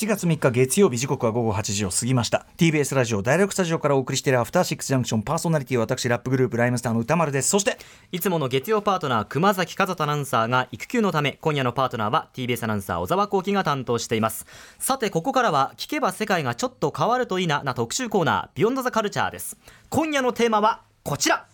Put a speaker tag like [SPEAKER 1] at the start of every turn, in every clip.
[SPEAKER 1] 7月3日月曜日時刻は午後8時を過ぎました。TBS ラジオ第6スタジオからお送りしているアフターシックスジャンクションパーソナリティは私ラップグループライムスターの歌丸です。そして
[SPEAKER 2] いつもの月曜パートナー熊崎和人アナウンサーが育休のため今夜のパートナーは TBS アナウンサー小沢光輝が担当しています。さてここからは聞けば世界がちょっと変わるといいなな特集コーナービヨンドザカルチャーです。今夜のテーマはこちら。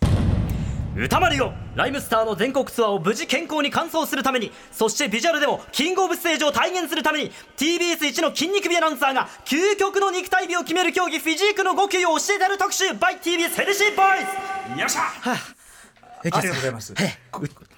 [SPEAKER 2] 歌丸よ。ライムスターの全国ツアーを無事健康に完走するためにそしてビジュアルでもキングオブステージを体現するために TBS 一の筋肉美アナウンサーが究極の肉体美を決める競技フィジークの極意を教えてやる特集 by TBS ヘルシーボーイズ
[SPEAKER 1] よっしゃ、はあ、ありがとうございます。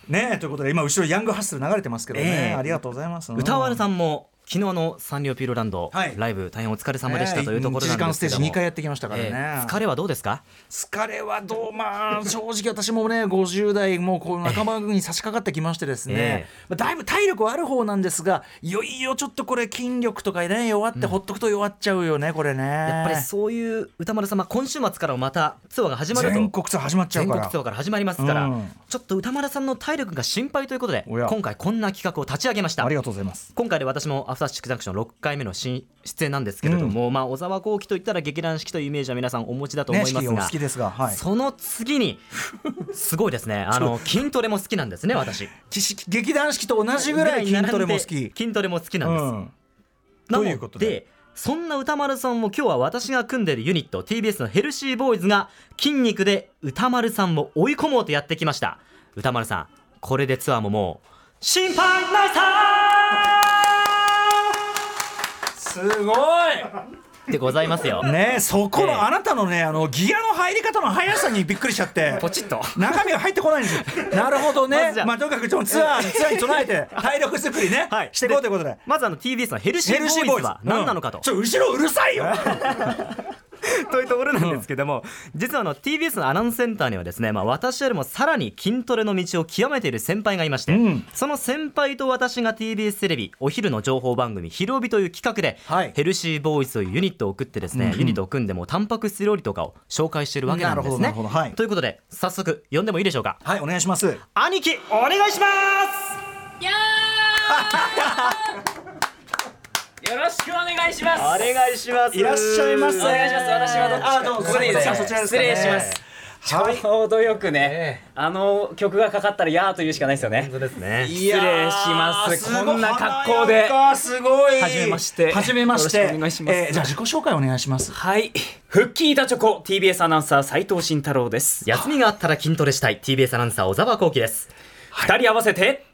[SPEAKER 1] ねということで今後ろヤングハッスル流れてますけどね、えー、ありがとうございます。
[SPEAKER 2] 歌丸さんも昨日のサンリオピューロランド、はい、ライブ大変お疲れ様でしたというところなんですけども、えー、
[SPEAKER 1] ステージ2回やってきましたからね、え
[SPEAKER 2] ー、疲れはどうですか？
[SPEAKER 1] 疲れはどうまあ正直私もね50代もうこう仲間に差し掛かってきましてですね、えー、だいぶ体力はある方なんですがいよいよちょっとこれ筋力とかね弱ってほっとくと弱っちゃうよね、うん、これね。
[SPEAKER 2] やっぱりそういう歌丸様今週末からまたツアーが始まると。
[SPEAKER 1] 全国ツアー始まっちゃう
[SPEAKER 2] から。全国ツアーから始まりますから、うん、ちょっと歌丸さんの体力が心配ということで今回こんな企画を立ち上げました。
[SPEAKER 1] ありがとうございます。
[SPEAKER 2] 今回で私もアフターシックジャンクション6回目の出演なんですけれども、うん、まあ、小沢光輝といったら劇団四季というイメージは皆さんお持ちだと思いますが、
[SPEAKER 1] ね、すがはい、
[SPEAKER 2] その次にすごいですね。あの筋トレも好きなんですね 私。
[SPEAKER 1] 劇団四季と同じぐらい筋トレも好き。
[SPEAKER 2] 筋トレも好きなんです、うん、なので？そんな歌丸さんも今日は私が組んでいるユニット TBS のヘルシーボーイズが筋肉で歌丸さんを追い込もうとやってきました。歌丸さんこれでツアーももう心配ないさ
[SPEAKER 1] すごい
[SPEAKER 2] でございますよ。
[SPEAKER 1] ねそこの、あなたのねあのギアの入り方の速さにびっくりしちゃって
[SPEAKER 2] ポチッと
[SPEAKER 1] 中身が入ってこないんですよ。なるほどね。まあとにかくツアーツアーに備えて体力作りね、はい、していこうということで。
[SPEAKER 2] まずあの TBS のヘルシーボーイズは何なのかと。
[SPEAKER 1] ちょ後ろうるさいよ。
[SPEAKER 2] というところなんですけども、実はあの TBS のアナウンスセンターにはですね、まあ、私よりもさらに筋トレの道を極めている先輩がいまして、うん、その先輩と私が TBS テレビお昼の情報番組「ひるおび」という企画で、はい、ヘルシーボーイズというユニットを送ってですね、うん、ユニットを組んでもタンパク質料理とかを紹介しているわけなんですね。はい、ということで早速呼んでもいいでしょうか。
[SPEAKER 1] はいお願いします。
[SPEAKER 2] 兄貴お願いします。や
[SPEAKER 3] よろしくお願いしますお
[SPEAKER 2] 願いします
[SPEAKER 1] いらっしゃいませお
[SPEAKER 3] 願いします私はどっちか
[SPEAKER 1] あどうぞここでいいですか
[SPEAKER 3] 失礼しますちょうどよくね、あの曲がかかったらやーというしかないですよね。
[SPEAKER 2] 本当ですね。
[SPEAKER 3] 失礼します。こんな格好で。
[SPEAKER 1] すごい。
[SPEAKER 3] はじめまして。
[SPEAKER 1] はじめまして。お願いします。えー、じゃあ自己紹介お願いします。
[SPEAKER 3] はい。復帰板チョコ TBS アナウンサー斉藤慎太郎です。
[SPEAKER 2] 休みがあったら筋トレしたい TBS アナウンサー小沢光輝です。
[SPEAKER 3] 二人合わせて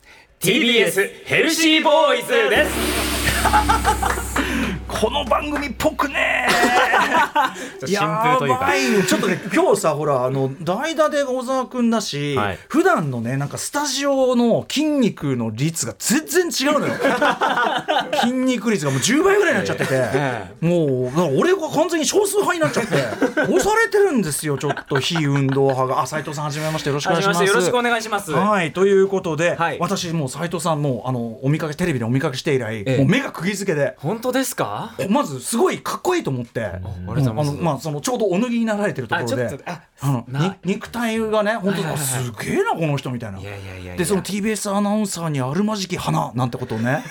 [SPEAKER 3] TBS ヘルシーボーイズです。ハハハハ!
[SPEAKER 1] この番組っぽくね。
[SPEAKER 2] シンプルというか。
[SPEAKER 1] ちょっとね 今日さほらあの代打で小沢君だし、はい、普段のねなんかスタジオの筋肉の率が全然違うのよ。筋肉率がもう10倍ぐらいになっちゃってて、もう俺が完全に少数派になっちゃって。押されてるんですよちょっと非運動派が。あ斉藤さんはじめましてよろしくお願いします。
[SPEAKER 3] よろしくお願いします。
[SPEAKER 1] はいということで、はい、私もう斉藤さんもあのお見かけテレビでお見かけして以来、ええ、もう目が釘付けで。
[SPEAKER 3] 本当ですか？
[SPEAKER 1] まずすごいかっこいいと思って、あのまあそのちょうどお脱ぎになられてるところで、あの肉体がね本当すげえなこの人みたいな。でその TBS アナウンサーにあるまじき花なんてことをね、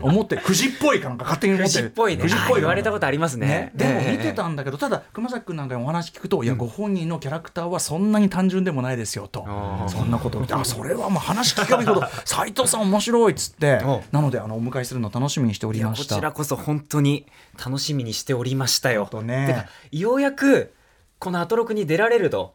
[SPEAKER 1] 思ってくじっぽいかなんか勝手に思って。
[SPEAKER 3] くじっぽいね。言われたことありますね。
[SPEAKER 1] でも見てたんだけどただ熊崎君なんかにお話聞くといやご本人のキャラクターはそんなに単純でもないですよと。そんなことあそれはもう話聞けばいいほど 斉藤さん面白いっつってなのであのお迎えするの楽しみにしておりました。
[SPEAKER 3] こちらこそ本当に楽しみにしておりましたよ。ね、ようやくこのアトロクに出られると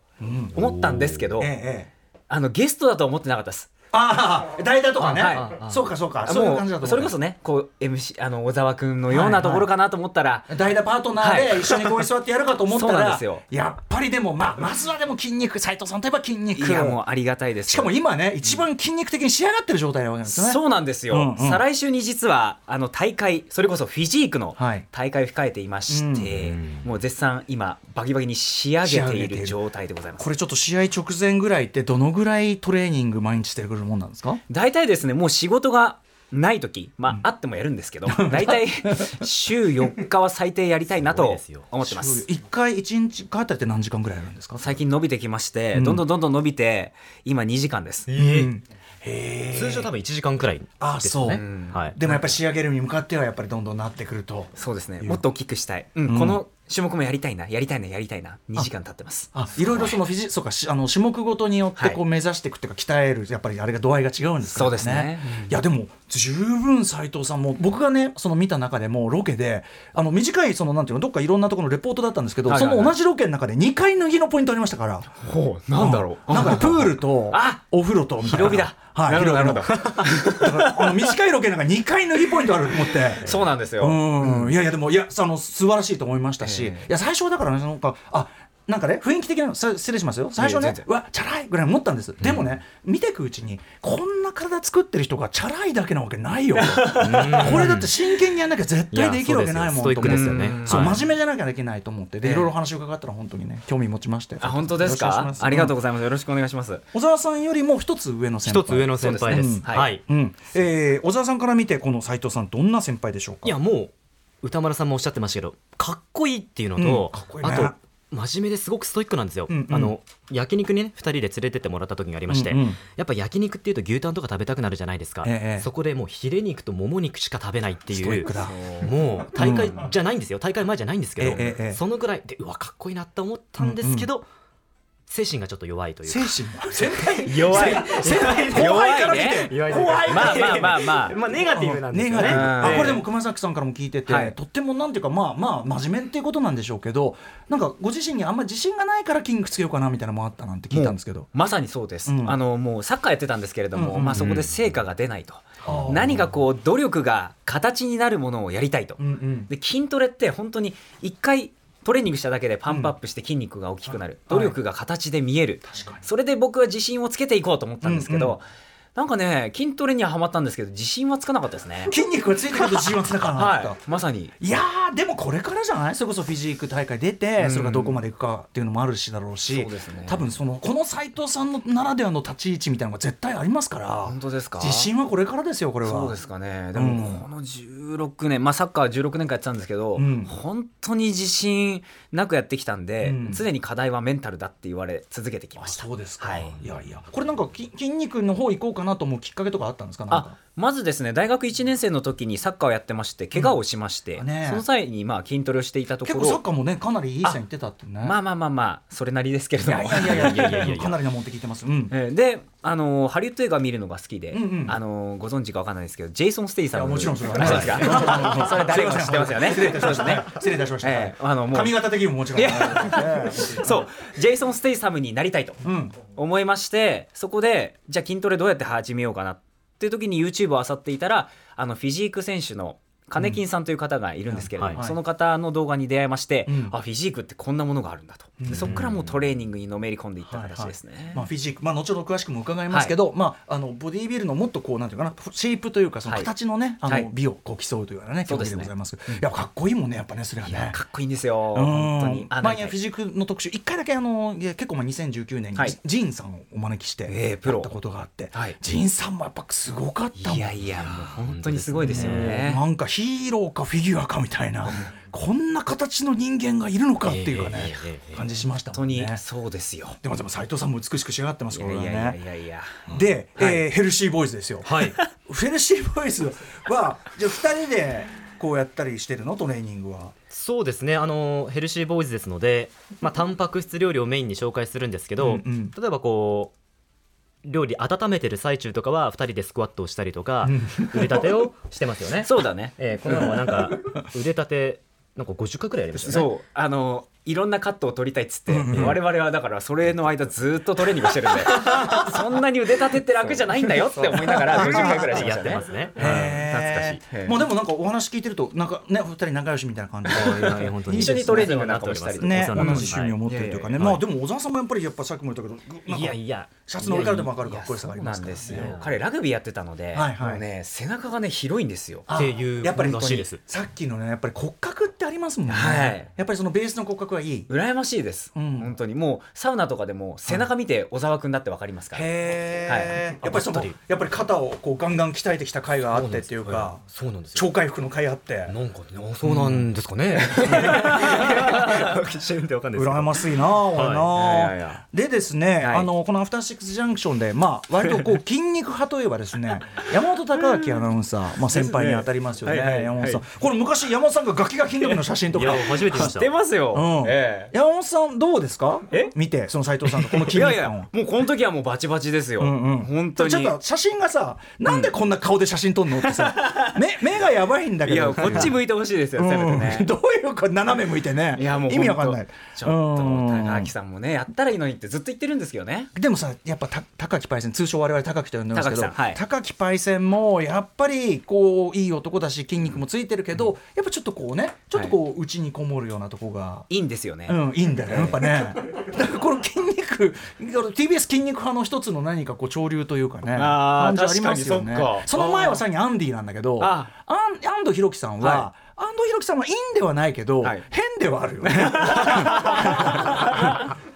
[SPEAKER 3] 思ったんですけど、うんええ、あのゲストだと思ってなかったです。
[SPEAKER 1] ああ代打とかね、はい、そうかそうか。そういう感じだと
[SPEAKER 3] それこそねこう MC あの小沢君のようなところかなと思ったら、はい
[SPEAKER 1] はい、代打パートナーで一緒にここに座ってやるかと思ったら、はい、やっぱりでもまあまずはでも筋肉斉藤さんといえば筋肉。
[SPEAKER 3] いやもうありがたいです
[SPEAKER 1] しかも今ね一番筋肉的に仕上がってる状態なわけですね、
[SPEAKER 3] そうなんですよ、うんうん、再来週に実はあの大会それこそフィジークの大会を控えていまして、もう絶賛今バキバキに仕上げている状態でございます。
[SPEAKER 1] これちょっと試合直前ぐらいってどのぐらいトレーニング毎日してくるもんなんですか？
[SPEAKER 3] 大体ですねもう仕事がない時まあ、うん、あってもやるんですけど 大体週4日は最低やりたいなと 思ってます。
[SPEAKER 1] 1回1日帰ったって何時間ぐらいあるんですか？
[SPEAKER 3] 最近伸びてきまして、うん、どんどんどんどん伸びて今2時間です、え
[SPEAKER 1] ー、
[SPEAKER 2] 通常多分1時間くらいですね、
[SPEAKER 1] はい、でもやっぱり仕上げるに向かってはやっぱりどんどんなってくると。
[SPEAKER 3] そうですね。もっと大きくしたい、うん、この種目もやりたいなやりたいなやりたいな2時間経ってます。
[SPEAKER 1] あいろい。ろそのフィジそうかあの種目ごとによってこう目指していくっていうか、鍛えるやっぱりあれが度合いが違うんですか
[SPEAKER 3] ね。そうですね、
[SPEAKER 1] いやでも十分斎藤さんも僕がねその見た中でもロケであの短いそのなんていうのどっかいろんなところのレポートだったんですけど、その同じロケの中で2回脱ぎのポイントありましたから。
[SPEAKER 3] ほうなんだろ
[SPEAKER 1] う。なんかプールとお風呂と
[SPEAKER 3] 広火だ。
[SPEAKER 1] はい、なるほど。あの短いロケなんか2回脱ぎポイントあると思って。
[SPEAKER 3] そうなんですよ。
[SPEAKER 1] うん、いやいやでもいやあの素晴らしいと思いましたし、いや最初だからねなんかあなんかね雰囲気的な失礼しますよ。最初ねうわチャラいぐらい思ったんです、でもね見ていくうちにこんな体作ってる人がチャラいだけなわけないよ。これだって真剣にやんなきゃ絶対できるわけないもんと思ってそう真面目じゃなきゃできないと思って。でいろいろ話を伺ったら本当にね興味持ちまして。
[SPEAKER 3] あ本当ですか？ありがとうございます。よろしくお願いします。
[SPEAKER 1] 小沢さんよりも一つ上の先輩。
[SPEAKER 2] 一つ上の先輩です。はい、
[SPEAKER 1] うん。え小沢さんから見てこの斉藤さんどんな先輩でしょうか？
[SPEAKER 2] いやもう歌丸さんもおっしゃってましたけどかっこいいっていうのと、あと真面目ですごくストイックなんですよ、うんうん、あの焼肉にね2人で連れてってもらった時がありまして、うんうん、やっぱ焼肉っていうと牛タンとか食べたくなるじゃないですか、ええ、そこでもうヒレ肉ともも肉しか食べないっていうもう大会じゃないんですよ。大会前じゃないんですけど、え、そのぐらいでうわかっこいいなって思ったんですけど、うんうん精神がちょっと弱いという
[SPEAKER 1] 精神先
[SPEAKER 3] 輩弱い
[SPEAKER 1] 先輩後輩から見て
[SPEAKER 3] 後輩まあまあまあまあ。
[SPEAKER 2] まあネガティブなんですよね。
[SPEAKER 1] あこれでも熊崎さんからも聞いてて、はい、とってもなんていうかまあまあ真面目っていうことなんでしょうけどなんかご自身にあんまり自信がないから筋肉つけようかなみたいなのもあったなんて聞いたんですけど。
[SPEAKER 3] まさにそうです、うん、あのもうサッカーやってたんですけれども、まあそこで成果が出ないと、何かこう努力が形になるものをやりたいと、で筋トレって本当に一回トレーニングしただけでパンプアップして筋肉が大きくなる、努力が形で見える、それで僕は自信をつけていこうと思ったんですけど、なんかね筋トレにはハマったんですけど自信はつかなかったですね。
[SPEAKER 1] 筋肉がついてると自信はつかなかった、はい、
[SPEAKER 3] まさに。
[SPEAKER 1] いやでもこれからじゃない？それこそフィジーク大会出て、うん、それがどこまでいくかっていうのもあるしだろうし、うね、多分そのこの斎藤さんのならではの立ち位置みたいなのが絶対ありますから
[SPEAKER 3] 本当ですか。
[SPEAKER 1] 自信はこれからですよこれは。
[SPEAKER 3] そうですかねでもこの16年、まあサッカー16年間やってたんですけど、うん、本当に自信なくやってきたんで、常に課題はメンタルだって言われ続けてきました。
[SPEAKER 1] そうですか、はい、いやいや。これなんか筋肉の方行こうかなと思うきっかけとかあったんですか？あ
[SPEAKER 3] まずですね大学1年生の時にサッカーをやってまして怪我をしまして、うんね、その際にまあ筋トレをしていたところ。
[SPEAKER 1] 結構サッカーもねかなりいい線いってたってね。
[SPEAKER 3] まあまあまあまあそれなりですけれども。い
[SPEAKER 1] やいやいやいやいや かなりのもんって聞いてます、うん、
[SPEAKER 3] であのハリウッド映画見るのが好きで、うんうん、あのご存知かわかんないですけどジェイソン・ステイサム
[SPEAKER 1] もちろんそれはね。
[SPEAKER 3] そうですか？それ誰も知ってますよね？
[SPEAKER 1] 失礼いたしましたね。失礼いたしました、えー、あのもう。髪型的にももちろん。
[SPEAKER 3] そう。ジェイソン・ステイサムになりたいと思いまして、そこでじゃあ筋トレどうやって始めようかなっていう時に YouTube を漁っていたらあのフィジーク選手のカネキンさんという方がいるんですけれども、その方の動画に出会いまして、うん、あフィジークってこんなものがあるんだと、うん、そこからもうトレーニングにのめり込んでいった形ですね、はいはい、
[SPEAKER 1] まあ、フィジーク、まあ、後ほど詳しくも伺いますけど、はい、まあ、あのボディービルのもっとこうなんていうかなシェイプというかその形のね、あの美をこう競うというようなね。競技でございます、ね、いやかっこいいもんねやっぱねそれはね。
[SPEAKER 3] かっこいいんですよ。本当に。
[SPEAKER 1] まあ、いやフィジークの特集一回だけあのいや結構まあ2019年にジンさんをお招きしてやったことがあって、はい、ジンさんもやっぱすごかったもん。
[SPEAKER 3] いやいやもう本当にすごいですよね。
[SPEAKER 1] なんかヒーローかフフィギュアかみたいな。こんな形の人間がいるのかっていうかね、感じしましたもんね。
[SPEAKER 3] そうですよ。
[SPEAKER 1] でもでも斉藤さんも美しく仕上がってますからね。
[SPEAKER 3] いやいやいや
[SPEAKER 1] で、はえヘルシーボーイズですよ。はい。ヘルシーボーイズはじゃあ二人でこうやったりしてるのトレーニングは？
[SPEAKER 2] そうですねあのヘルシーボーイズですので、まあ、タンパク質料理をメインに紹介するんですけど、うんうん、例えばこう料理温めてる最中とかは2人でスクワットをしたりとか腕立てをしてますよね
[SPEAKER 3] そうだね、
[SPEAKER 2] えー、このままなんか腕立てなんか50回くらいやりました
[SPEAKER 3] ね。そうあのいろんなカットを取りたいっつって、うんうん、我々はだからそれの間ずっとトレーニングしてるんで そんなに腕立てって楽じゃないんだよって思いながら50回ぐらい
[SPEAKER 2] やってますね、
[SPEAKER 1] 懐かしい。もうでもなんかお話聞いてるとなんかね二人仲良しみたいな感じ
[SPEAKER 3] で。一緒にトレーニングなんかもしたり
[SPEAKER 1] ね。同じ趣味を持ってるというかね、まあでも小沢さんもやっぱりやっぱさっきも言ったけどいやいや。シャツの上からでも分かるかっこよさがありますから。
[SPEAKER 3] ね彼ラグビーやってたので、もうね背中がね広いんですよ。
[SPEAKER 2] っていう
[SPEAKER 1] やっぱりさっきのねやっぱり骨格ってありますもんね、
[SPEAKER 3] はい。
[SPEAKER 1] やっぱりそのベースの骨格はいい。
[SPEAKER 3] 羨ましいです、
[SPEAKER 1] うん。
[SPEAKER 3] 本当にもうサウナとかでも背中見て小沢君だってわかりますから、
[SPEAKER 1] へえ、
[SPEAKER 3] はい。
[SPEAKER 1] やっぱりそのやっぱり肩をこうガンガン鍛えてきた回があってっていうか
[SPEAKER 2] そうなんですよ。
[SPEAKER 1] 超回復の回あって。
[SPEAKER 2] なんかねあそうなんですかね。一瞬でわかん。ないですけど
[SPEAKER 1] 羨ましいな俺な、
[SPEAKER 3] はい。い。やい。やい。や
[SPEAKER 1] でですね、
[SPEAKER 3] はい。
[SPEAKER 1] あのこの「アフターシックスジャンクションで」まあ割とこう筋肉派といえばですね山本隆明アナウンサー、まあ、先輩に当たりますよね
[SPEAKER 3] はい。はい。
[SPEAKER 1] 山本さん、
[SPEAKER 3] は
[SPEAKER 1] これ昔山本さんがガキガキの時の写真とか
[SPEAKER 2] 初めて見まし
[SPEAKER 3] 知ったてますよ、
[SPEAKER 1] うん
[SPEAKER 3] え
[SPEAKER 1] 山本さんどうですか？
[SPEAKER 3] え？
[SPEAKER 1] 見てその斉藤さんとこの
[SPEAKER 3] えいやいや
[SPEAKER 1] 筋肉
[SPEAKER 3] もうこの時はもうバチバチですよ、
[SPEAKER 1] うんうん。
[SPEAKER 3] 本当に。
[SPEAKER 1] ちょっと写真がさなんでこんな顔で写真撮るのってさ、目目がやばいんだけど。
[SPEAKER 3] いやこっち向いてほしいですよ、せめて
[SPEAKER 1] うん
[SPEAKER 3] ね。
[SPEAKER 1] どういうか斜め向いてね。
[SPEAKER 3] いやもう
[SPEAKER 1] 意味わかんない。
[SPEAKER 3] ちょっと
[SPEAKER 1] うん。
[SPEAKER 3] 高木さんもねやったらいいのにってずっと言ってるんですけどね。
[SPEAKER 1] でもさやっぱた高木パイセン通称我々高木と呼んでますけど
[SPEAKER 3] 高木さんはい。
[SPEAKER 1] 高木パイセンもやっぱりこういい男だし筋肉もついてるけど、やっぱちょっとこうねちょっとこう内にこもるようなとこが。
[SPEAKER 3] いいんですよね、
[SPEAKER 1] うん、いいんだよやっぱね。だからこの筋肉 TBS 筋肉派の一つの何かこう潮流というかね
[SPEAKER 3] あー
[SPEAKER 1] 感じありますよね。
[SPEAKER 3] 確かにそっか。
[SPEAKER 1] その前はさらにアンディなんだけど
[SPEAKER 3] あ
[SPEAKER 1] アン安藤弘樹さんは、
[SPEAKER 3] は
[SPEAKER 1] 安藤弘樹さんはいいんではないけど、
[SPEAKER 3] はい。
[SPEAKER 1] 変ではあるよね。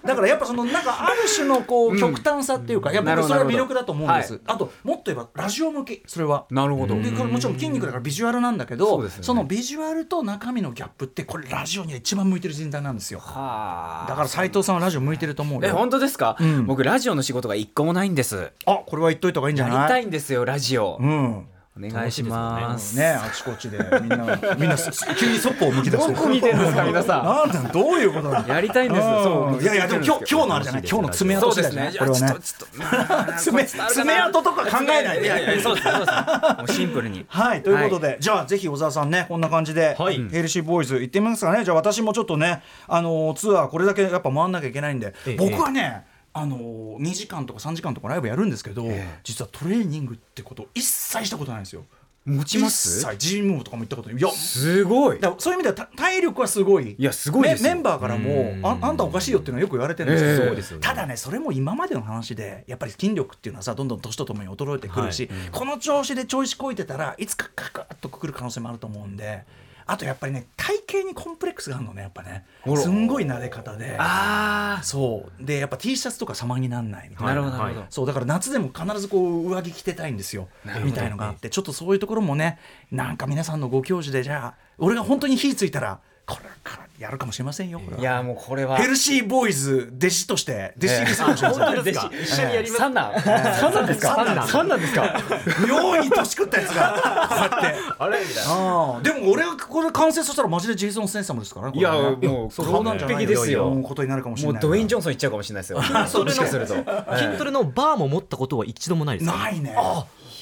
[SPEAKER 1] だからやっぱそのなんかある種のこう極端さっていうか、やっぱそれは魅力だと思うんです、
[SPEAKER 3] はい。
[SPEAKER 1] あともっと言えばラジオ向きそれは。
[SPEAKER 3] なるほど、
[SPEAKER 1] でこれもちろん筋肉だからビジュアルなんだけど
[SPEAKER 3] そ
[SPEAKER 1] のビジュアルと中身のギャップってこれラジオには一番向いてる人材なんですよ。
[SPEAKER 3] はあ。
[SPEAKER 1] だから斉藤さんはラジオ向いてると思うよ。
[SPEAKER 3] え本当ですか、
[SPEAKER 1] うん。
[SPEAKER 3] 僕ラジオの仕事が一個もないんです。
[SPEAKER 1] あこれは言っといた方がいいんじゃない？
[SPEAKER 3] やりたいんですよラジオ、
[SPEAKER 1] うん
[SPEAKER 3] お願いします。
[SPEAKER 1] ね。あちこちで。みんな。みんなす急にそっぽを向き出して
[SPEAKER 3] どこ見てるんですか皆さん。
[SPEAKER 1] なんだどういうことなの
[SPEAKER 3] やりたいんです。
[SPEAKER 1] うん。
[SPEAKER 3] そう。
[SPEAKER 1] いやいやでも今日今日のあれじゃない？今日の爪痕次第
[SPEAKER 3] そうですね。
[SPEAKER 1] じゃない？これはね。
[SPEAKER 3] ちょっとちょっと
[SPEAKER 1] 爪爪痕とか考えないで。
[SPEAKER 3] いやいやそうですそうですもうシンプルに。
[SPEAKER 1] はいということで、じゃあぜひ小沢さんねこんな感じで、
[SPEAKER 2] はい。
[SPEAKER 1] ヘルシーボーイズ行ってみますかね。じゃあ私もちょっとねあのーツアーこれだけやっぱ回んなきゃいけないんで、
[SPEAKER 2] ええ。
[SPEAKER 1] 僕はねあのー、2時間とか3時間とかライブやるんですけど、
[SPEAKER 3] ええ
[SPEAKER 1] 実はトレーニングってこと一切したことないんですよ。
[SPEAKER 3] 持ちます
[SPEAKER 1] 一切ジムとかも行ったことないいや
[SPEAKER 3] すごい
[SPEAKER 1] だそういう意味ではた体力はすごい
[SPEAKER 3] いやすごいですよ
[SPEAKER 1] メメンバーからも
[SPEAKER 2] うん
[SPEAKER 1] ああんたおかしいよっていうのはよく言われてるんですけど、
[SPEAKER 3] ええ
[SPEAKER 2] そうですよね
[SPEAKER 1] ただねそれも今までの話でやっぱり筋力っていうのはさどんどん年とともに衰えてくるし、この調子で調子こいてたらいつかカカッとくる可能性もあると思うんであとやっぱりね体型にコンプレックスがあるのねやっぱね。すんごい慣れ方で。
[SPEAKER 3] あ
[SPEAKER 1] そう。でやっぱ T シャツとか様になんないみたい
[SPEAKER 3] あな
[SPEAKER 1] な
[SPEAKER 3] るほどなるほど、
[SPEAKER 2] はい。
[SPEAKER 1] そうだから夏でも必ずこう上着着てたいんですよ。みたいのがあって。ちょっとそういうところもねなんか皆さんのご教授でじゃあ俺が本当に火ついたらこれからやるかもしれませんよい
[SPEAKER 3] やもうこれは。
[SPEAKER 1] ヘルシーボーイズ弟子として弟子入りするかもしれません、
[SPEAKER 2] 本当ですか？一緒にやります？
[SPEAKER 3] 三男三男ですか？
[SPEAKER 1] 三男
[SPEAKER 3] 三男ですか？
[SPEAKER 1] 妙に年食ったやつが。こうやって。
[SPEAKER 2] あれ？みたいな。
[SPEAKER 1] ああ。でも俺がこれ完成させたらマジでジェイソン・ステンサムですからねこ
[SPEAKER 3] いやもう
[SPEAKER 1] そうなんじゃない
[SPEAKER 3] 完璧ですよ。
[SPEAKER 1] そういうことになるかもしれない。
[SPEAKER 3] もうドウェイン・ジョンソンいっちゃうかもしれないですよ。
[SPEAKER 2] 筋トレのバーも持ったことは一度もないですか
[SPEAKER 1] ないね。
[SPEAKER 3] い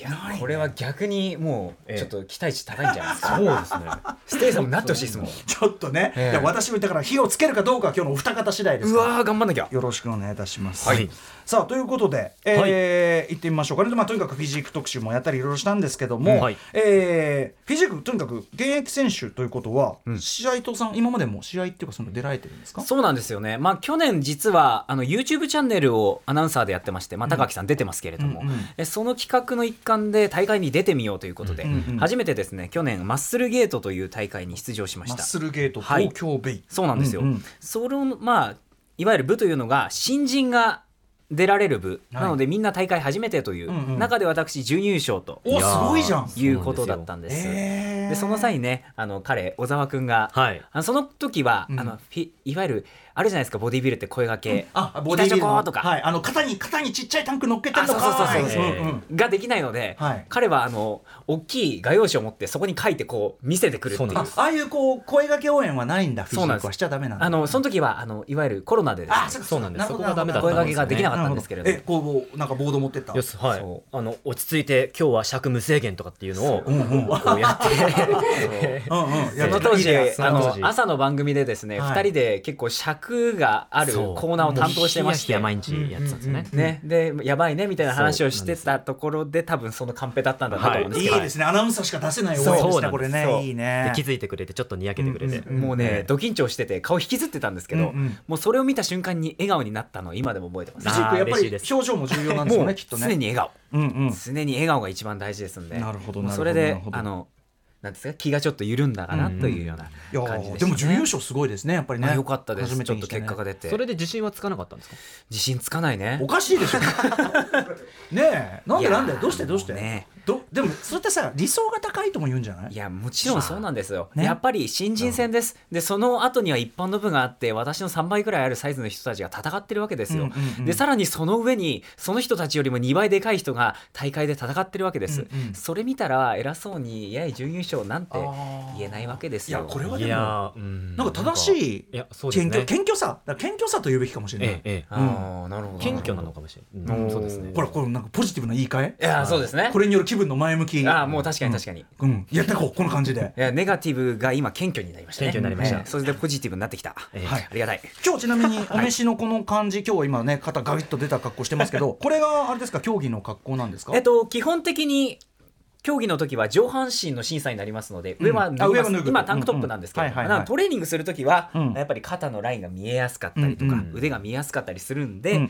[SPEAKER 3] やこれは逆にもうちょっと期待値高いんじゃないですか？
[SPEAKER 2] そうですね。
[SPEAKER 3] ステイさんもなってほしいですもん。
[SPEAKER 1] ちょっとね、
[SPEAKER 3] ええ。
[SPEAKER 1] いや私もだから火をつけるかどうかは今日のお二方次第です
[SPEAKER 3] うわー頑張んなきゃ。
[SPEAKER 1] よろしくお願いいたします。
[SPEAKER 2] はい
[SPEAKER 1] さあということで、えー行ってみましょうかね、まあ、とにかくフィジーク特集もやったりいろいろしたんですけども、
[SPEAKER 2] はい。
[SPEAKER 1] えーフィジークとにかく現役選手ということは、試合とさん今までも試合っていうかその出られてるんですか？
[SPEAKER 3] そうなんですよね、まあ、去年実はあの YouTube チャンネルをアナウンサーでやってまして、まあ、高木さん出てますけれども、
[SPEAKER 1] うんうん
[SPEAKER 3] えその企画の一環で大会に出てみようということで、
[SPEAKER 1] うんうん
[SPEAKER 3] 初めてですね去年マッスルゲートという大会に出場しま
[SPEAKER 1] マッ
[SPEAKER 3] した。
[SPEAKER 1] スルゲート
[SPEAKER 3] はい。
[SPEAKER 1] 東京ベイ、
[SPEAKER 3] そうなんですよ、
[SPEAKER 1] うんうん。
[SPEAKER 3] それをまあいわゆる部というのが新人が出られる部、
[SPEAKER 1] はい。
[SPEAKER 3] なのでみんな大会初めてという、
[SPEAKER 1] うんうん。
[SPEAKER 3] 中で私準優勝と
[SPEAKER 1] おすごいじゃん。
[SPEAKER 3] いうことだったんです。
[SPEAKER 1] えー
[SPEAKER 3] でその際にねあの彼小沢君が、
[SPEAKER 2] はい。
[SPEAKER 3] あのその時は、
[SPEAKER 1] うん。
[SPEAKER 3] あのいわゆるあるじゃないですかボディビルって声掛け、
[SPEAKER 1] あボディビル
[SPEAKER 3] とか、
[SPEAKER 1] はい、あの肩に肩にちっちゃいタンク乗っけてるの
[SPEAKER 3] あそうそうそうそう。
[SPEAKER 1] はい。
[SPEAKER 2] そう
[SPEAKER 1] うんうん。
[SPEAKER 3] ができないので、
[SPEAKER 1] はい。
[SPEAKER 3] 彼はあの大きい画用紙を持ってそこに書いてこう見せてくるっていう。
[SPEAKER 1] あああいうこう声掛け応援はないんだフィジ
[SPEAKER 3] そうなんです。
[SPEAKER 1] ークはしちゃダメなんだ
[SPEAKER 3] あのその時はあのいわゆるコロナでですね。
[SPEAKER 1] あそうか
[SPEAKER 2] そうなんです。そこがダメだった
[SPEAKER 3] 声掛けができなかったんですけれども。
[SPEAKER 1] えこうなんかボード持ってった？
[SPEAKER 2] よしはい
[SPEAKER 3] そ
[SPEAKER 2] あの落ち着いて今日は尺無制限とかっていうのを
[SPEAKER 1] う。んうん。
[SPEAKER 2] こうやって。
[SPEAKER 1] うんうん。
[SPEAKER 3] その当時。あの朝の番組でですね、
[SPEAKER 1] はい。
[SPEAKER 3] 二人で結構尺があるコーナーを担当してまして、
[SPEAKER 2] 毎日やってたんですよね。
[SPEAKER 3] ね、でやばいねみたいな話をしてたところで多分そのカンペだったんだなと思うんですけど、
[SPEAKER 1] い。いですね。アナウンサーしか出せない応援です
[SPEAKER 2] そう。なんです
[SPEAKER 1] ねこれね。いいね。
[SPEAKER 2] で気づいてくれてちょっとにやけてくれて。
[SPEAKER 3] もうね、
[SPEAKER 2] ええ
[SPEAKER 3] ド緊張してて顔引きずってたんですけど、もうそれを見た瞬間に笑顔になったのを今でも覚えてます。
[SPEAKER 1] やっぱり
[SPEAKER 2] 嬉しいです。
[SPEAKER 1] 表情も重要なんですよ
[SPEAKER 3] もう
[SPEAKER 1] ねきっとね。
[SPEAKER 3] 常に笑顔、
[SPEAKER 1] うんうん。
[SPEAKER 3] 常に笑顔が一番大事ですんで。
[SPEAKER 1] なるほど
[SPEAKER 3] もう
[SPEAKER 1] なるほど
[SPEAKER 3] それであのなんですか気がちょっと緩んだかなというような感じで、ね、
[SPEAKER 1] でも準優勝すごいですねやっぱりね。
[SPEAKER 3] 良かったです。ちょっと結果が出て。
[SPEAKER 2] それで自信はつかなかったんですか？
[SPEAKER 3] 自信つかないね。
[SPEAKER 1] おかしいでしょ。ねえ。なんでなんで？どうしてどうして？ねどでもそれってさ理想が高いとも言うんじゃない？
[SPEAKER 3] いやもちろんそうなんですよ、ね、やっぱり新人戦です、うん、でその後には一般の部があって私の3倍ぐらいあるサイズの人たちが戦ってるわけですよ、うんうんうん、でさらにその上にその人たちよりも2倍でかい人が大会で戦ってるわけです、うんうん、それ見たら偉そうにやや準優勝なんて言えないわけですよ。
[SPEAKER 1] いやこれはでも、うん、なんか正しい謙虚、ね、謙虚さ。謙虚さと言うべきかもしれない、ええ、あ
[SPEAKER 2] あなるほど。謙虚なのかもしれない、うん、そうですね。
[SPEAKER 1] ほらこれなんかポジティブな言い換
[SPEAKER 3] え？いやそうですね。
[SPEAKER 1] これによる気分の前向き。
[SPEAKER 3] ああもう確かに確かに、
[SPEAKER 1] うん、やってこうこの感じで。
[SPEAKER 3] いやネガティブが今謙虚になりました、
[SPEAKER 2] ね、謙虚になりました、
[SPEAKER 3] えー、それでポジティブになってきた、えー、はい。ありがたい。
[SPEAKER 1] 今日ちなみに お召しのこの感じ、今日今ね肩ガリッと出た格好してますけど これがあれですか競技の格好なんですか？
[SPEAKER 3] えっと基本的に競技の時は上半身の審査になりますので、上は脱ぎます。今タンクトップなんですけど、トレーニングする時は、やっぱり肩のラインが見えやすかったりとか、腕が見えやすかったりするんで、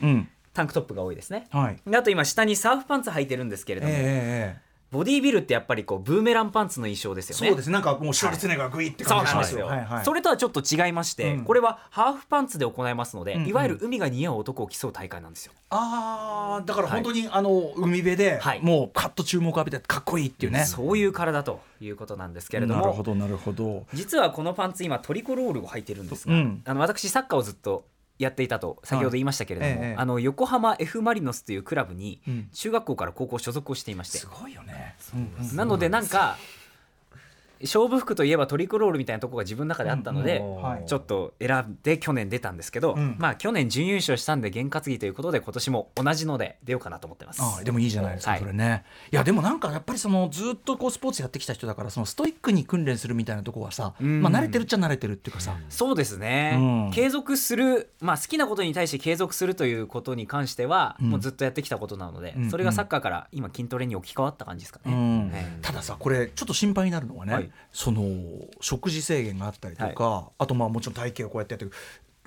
[SPEAKER 3] タンクトップが多いですね、はい、あと今下にサーフパンツ履いてるんですけれども、えーボディービルってやっぱりこうブーメランパンツの印象ですよね。
[SPEAKER 1] そうですなんかもうシュワルツネがグイって感じしますよ。
[SPEAKER 3] はいはい、それとはちょっと違いまして、うん、これはハーフパンツで行いますので、うんうん、いわゆる海が似合う男を競う大会なんですよ。
[SPEAKER 1] ああだから本当に、はい、あの海辺で、はい、もうカッと注目を浴びてかっこいいっていうね。
[SPEAKER 3] そういう体ということなんですけれども。
[SPEAKER 1] なるほどなるほど。
[SPEAKER 3] 実はこのパンツ今トリコロールを履いてるんですが、うん、あの私サッカーをずっとやっていたと先ほど言いましたけれども、はいええ、あの横浜 F・ マリノスというクラブに中学校から高校所属をしていまして、
[SPEAKER 1] すごいよね、
[SPEAKER 3] なのでなんか勝負服といえばトリコロールみたいなところが自分の中であったので、ちょっと選んで去年出たんですけど、うん、まあ去年準優勝したんで験担ぎということで今年も同じので出ようかなと思ってます。
[SPEAKER 1] あでもいいじゃないですか、はい、それね。いやでもなんかやっぱりそのずっとこうスポーツやってきた人だからそのストイックに訓練するみたいなところはさ、うん、まあ慣れてるっちゃ慣れてるっていうかさ、
[SPEAKER 3] そうですね、うん、継続するまあ好きなことに対して継続するということに関しては、もうずっとやってきたことなので、それがサッカーから今筋トレに置き換わった感じですかね、
[SPEAKER 1] たださこれちょっと心配になるのはね、はい、その食事制限があったりとか、はい、あとまあもちろん体型をこうやってやってる。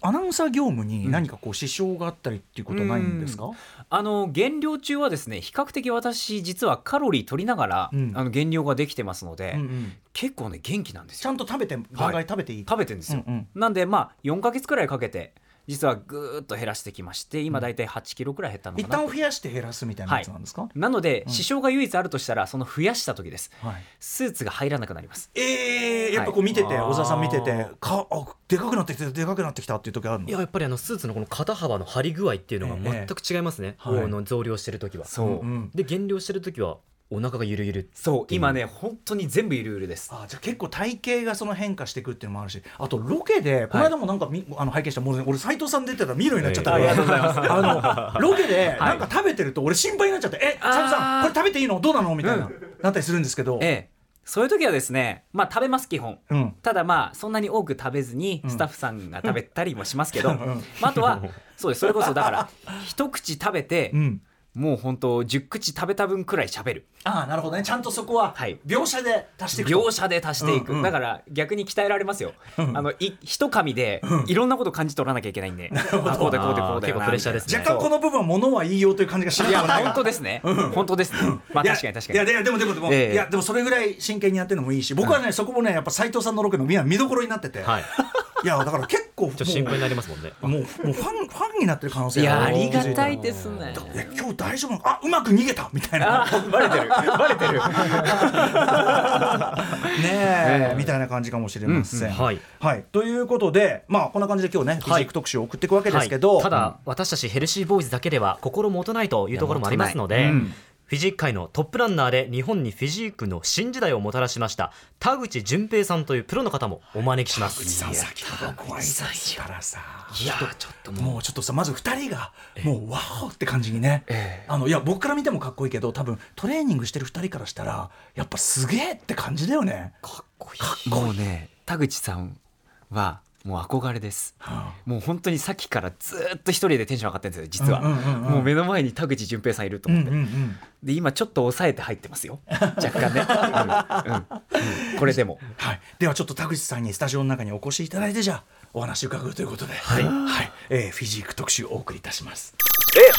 [SPEAKER 1] アナウンサー業務に何かこう支障があったりっていうことないんですか、うん、
[SPEAKER 3] あの減量中はですね比較的私実はカロリー取りながら、うん、あの減量ができてますので、うんうん、結構ね元気なんですよ。
[SPEAKER 1] ちゃんと食べてガンガン食べていい、
[SPEAKER 3] 食べてるんですよ、うんうん、なんでまあ4か月くらいかけて実はぐーっと減らしてきまして今大体8キロくらい減ったのか
[SPEAKER 1] な、一旦増やして減らすみたいなやつなんですか、はい、
[SPEAKER 3] なので、支障が唯一あるとしたらその増やした時です、はい、スーツが入らなくなります。
[SPEAKER 1] えー、やっぱこう見てて、はい、小沢さん見ててかあでかくなってきてでかくなってきたっていう時あるの？
[SPEAKER 2] いややっぱりあのスーツのこの肩幅の張り具合っていうのが全く違いますね、えー、の増量してる時は。そう、うん、で減量してる時はお腹がゆるゆる
[SPEAKER 3] そう今ね本当に全部ゆるゆるです。
[SPEAKER 1] あじゃあ結構体型がその変化していくっていうのもあるし。あとロケでこの間もなんか、はい、あの拝見したもう俺斎藤さん出てたら見るようになっちゃった、
[SPEAKER 3] えー、ありがとうございます
[SPEAKER 1] あのロケでなんか食べてると俺心配になっちゃって「え斎藤さんこれ食べていいの？どうなの?」みたいな、うん、なったりするんですけど、
[SPEAKER 3] ええ。そういう時はですね、まあ食べます基本、うん、ただまあそんなに多く食べずにスタッフさんが食べたりもしますけど、うん、まあ、あとはそうです。それこそだから一口食べて、うんもう本当10口食べた分くらい喋る。
[SPEAKER 1] ああなるほどね。ちゃんとそこは描写で足していく、
[SPEAKER 3] 描写で足していく、うんうん、だから逆に鍛えられますよ、うん、あのい一噛みでいろんなこと感じ取らなきゃいけないんで、うん、あこうでこうでこうで
[SPEAKER 2] 結構プレッシャーです
[SPEAKER 1] ね。若干この部分はものはいいよという感じがしないいや
[SPEAKER 3] 本当ですね、うん、本当ですね。まあ確かに確かに。
[SPEAKER 1] いやでもでもでも、えー、いやでもそれぐらい真剣にやってるのもいいし僕はね、そこもねやっぱ斎藤さんのロケの見どころになってて、はいいやだから結構ちょっ
[SPEAKER 2] と心配になりますもんね。
[SPEAKER 1] もうもうファンファンになってる可能性
[SPEAKER 3] いやありがたいですね。
[SPEAKER 1] いや今日大丈夫あうまく逃げた。みたいな。
[SPEAKER 3] バレてる。バレてる。
[SPEAKER 1] ねえ。みたいな感じかもしれません、はい、はい、ということでまあこんな感じで今日ねフィジック特集を送っていくわけですけど、
[SPEAKER 2] ただ私たちヘルシーボーイズだけでは心もとないというところもありますので、フィジーク界のトップランナーで日本にフィジークの新時代をもたらしました。田口淳平さんというプロの方もお招きします。田口
[SPEAKER 1] さん先ほどご挨拶からさ
[SPEAKER 2] いやちょっと
[SPEAKER 1] もうちょっとさまず2人がもうワオって感じにね、えー、あのいや僕から見てもかっこいいけど多分トレーニングしてる2人からしたらやっぱすげえって感じだよね。
[SPEAKER 3] かっこいい。もうね田口さんはもう憧れです、はあ、もう本当にさっきからずっと一人でテンション上がってるんですよ実は、うんうんうんうん、もう目の前に田口淳平さんいると思って、うんうんうん、で今ちょっと抑えて入ってますよ。若干ね、うん。うん。うん、これでも、
[SPEAKER 1] はい、ではちょっと田口さんにスタジオの中にお越しいただいてじゃあお話伺うということで、はい。はい。えー、フィジーク特集をお送りいたします。え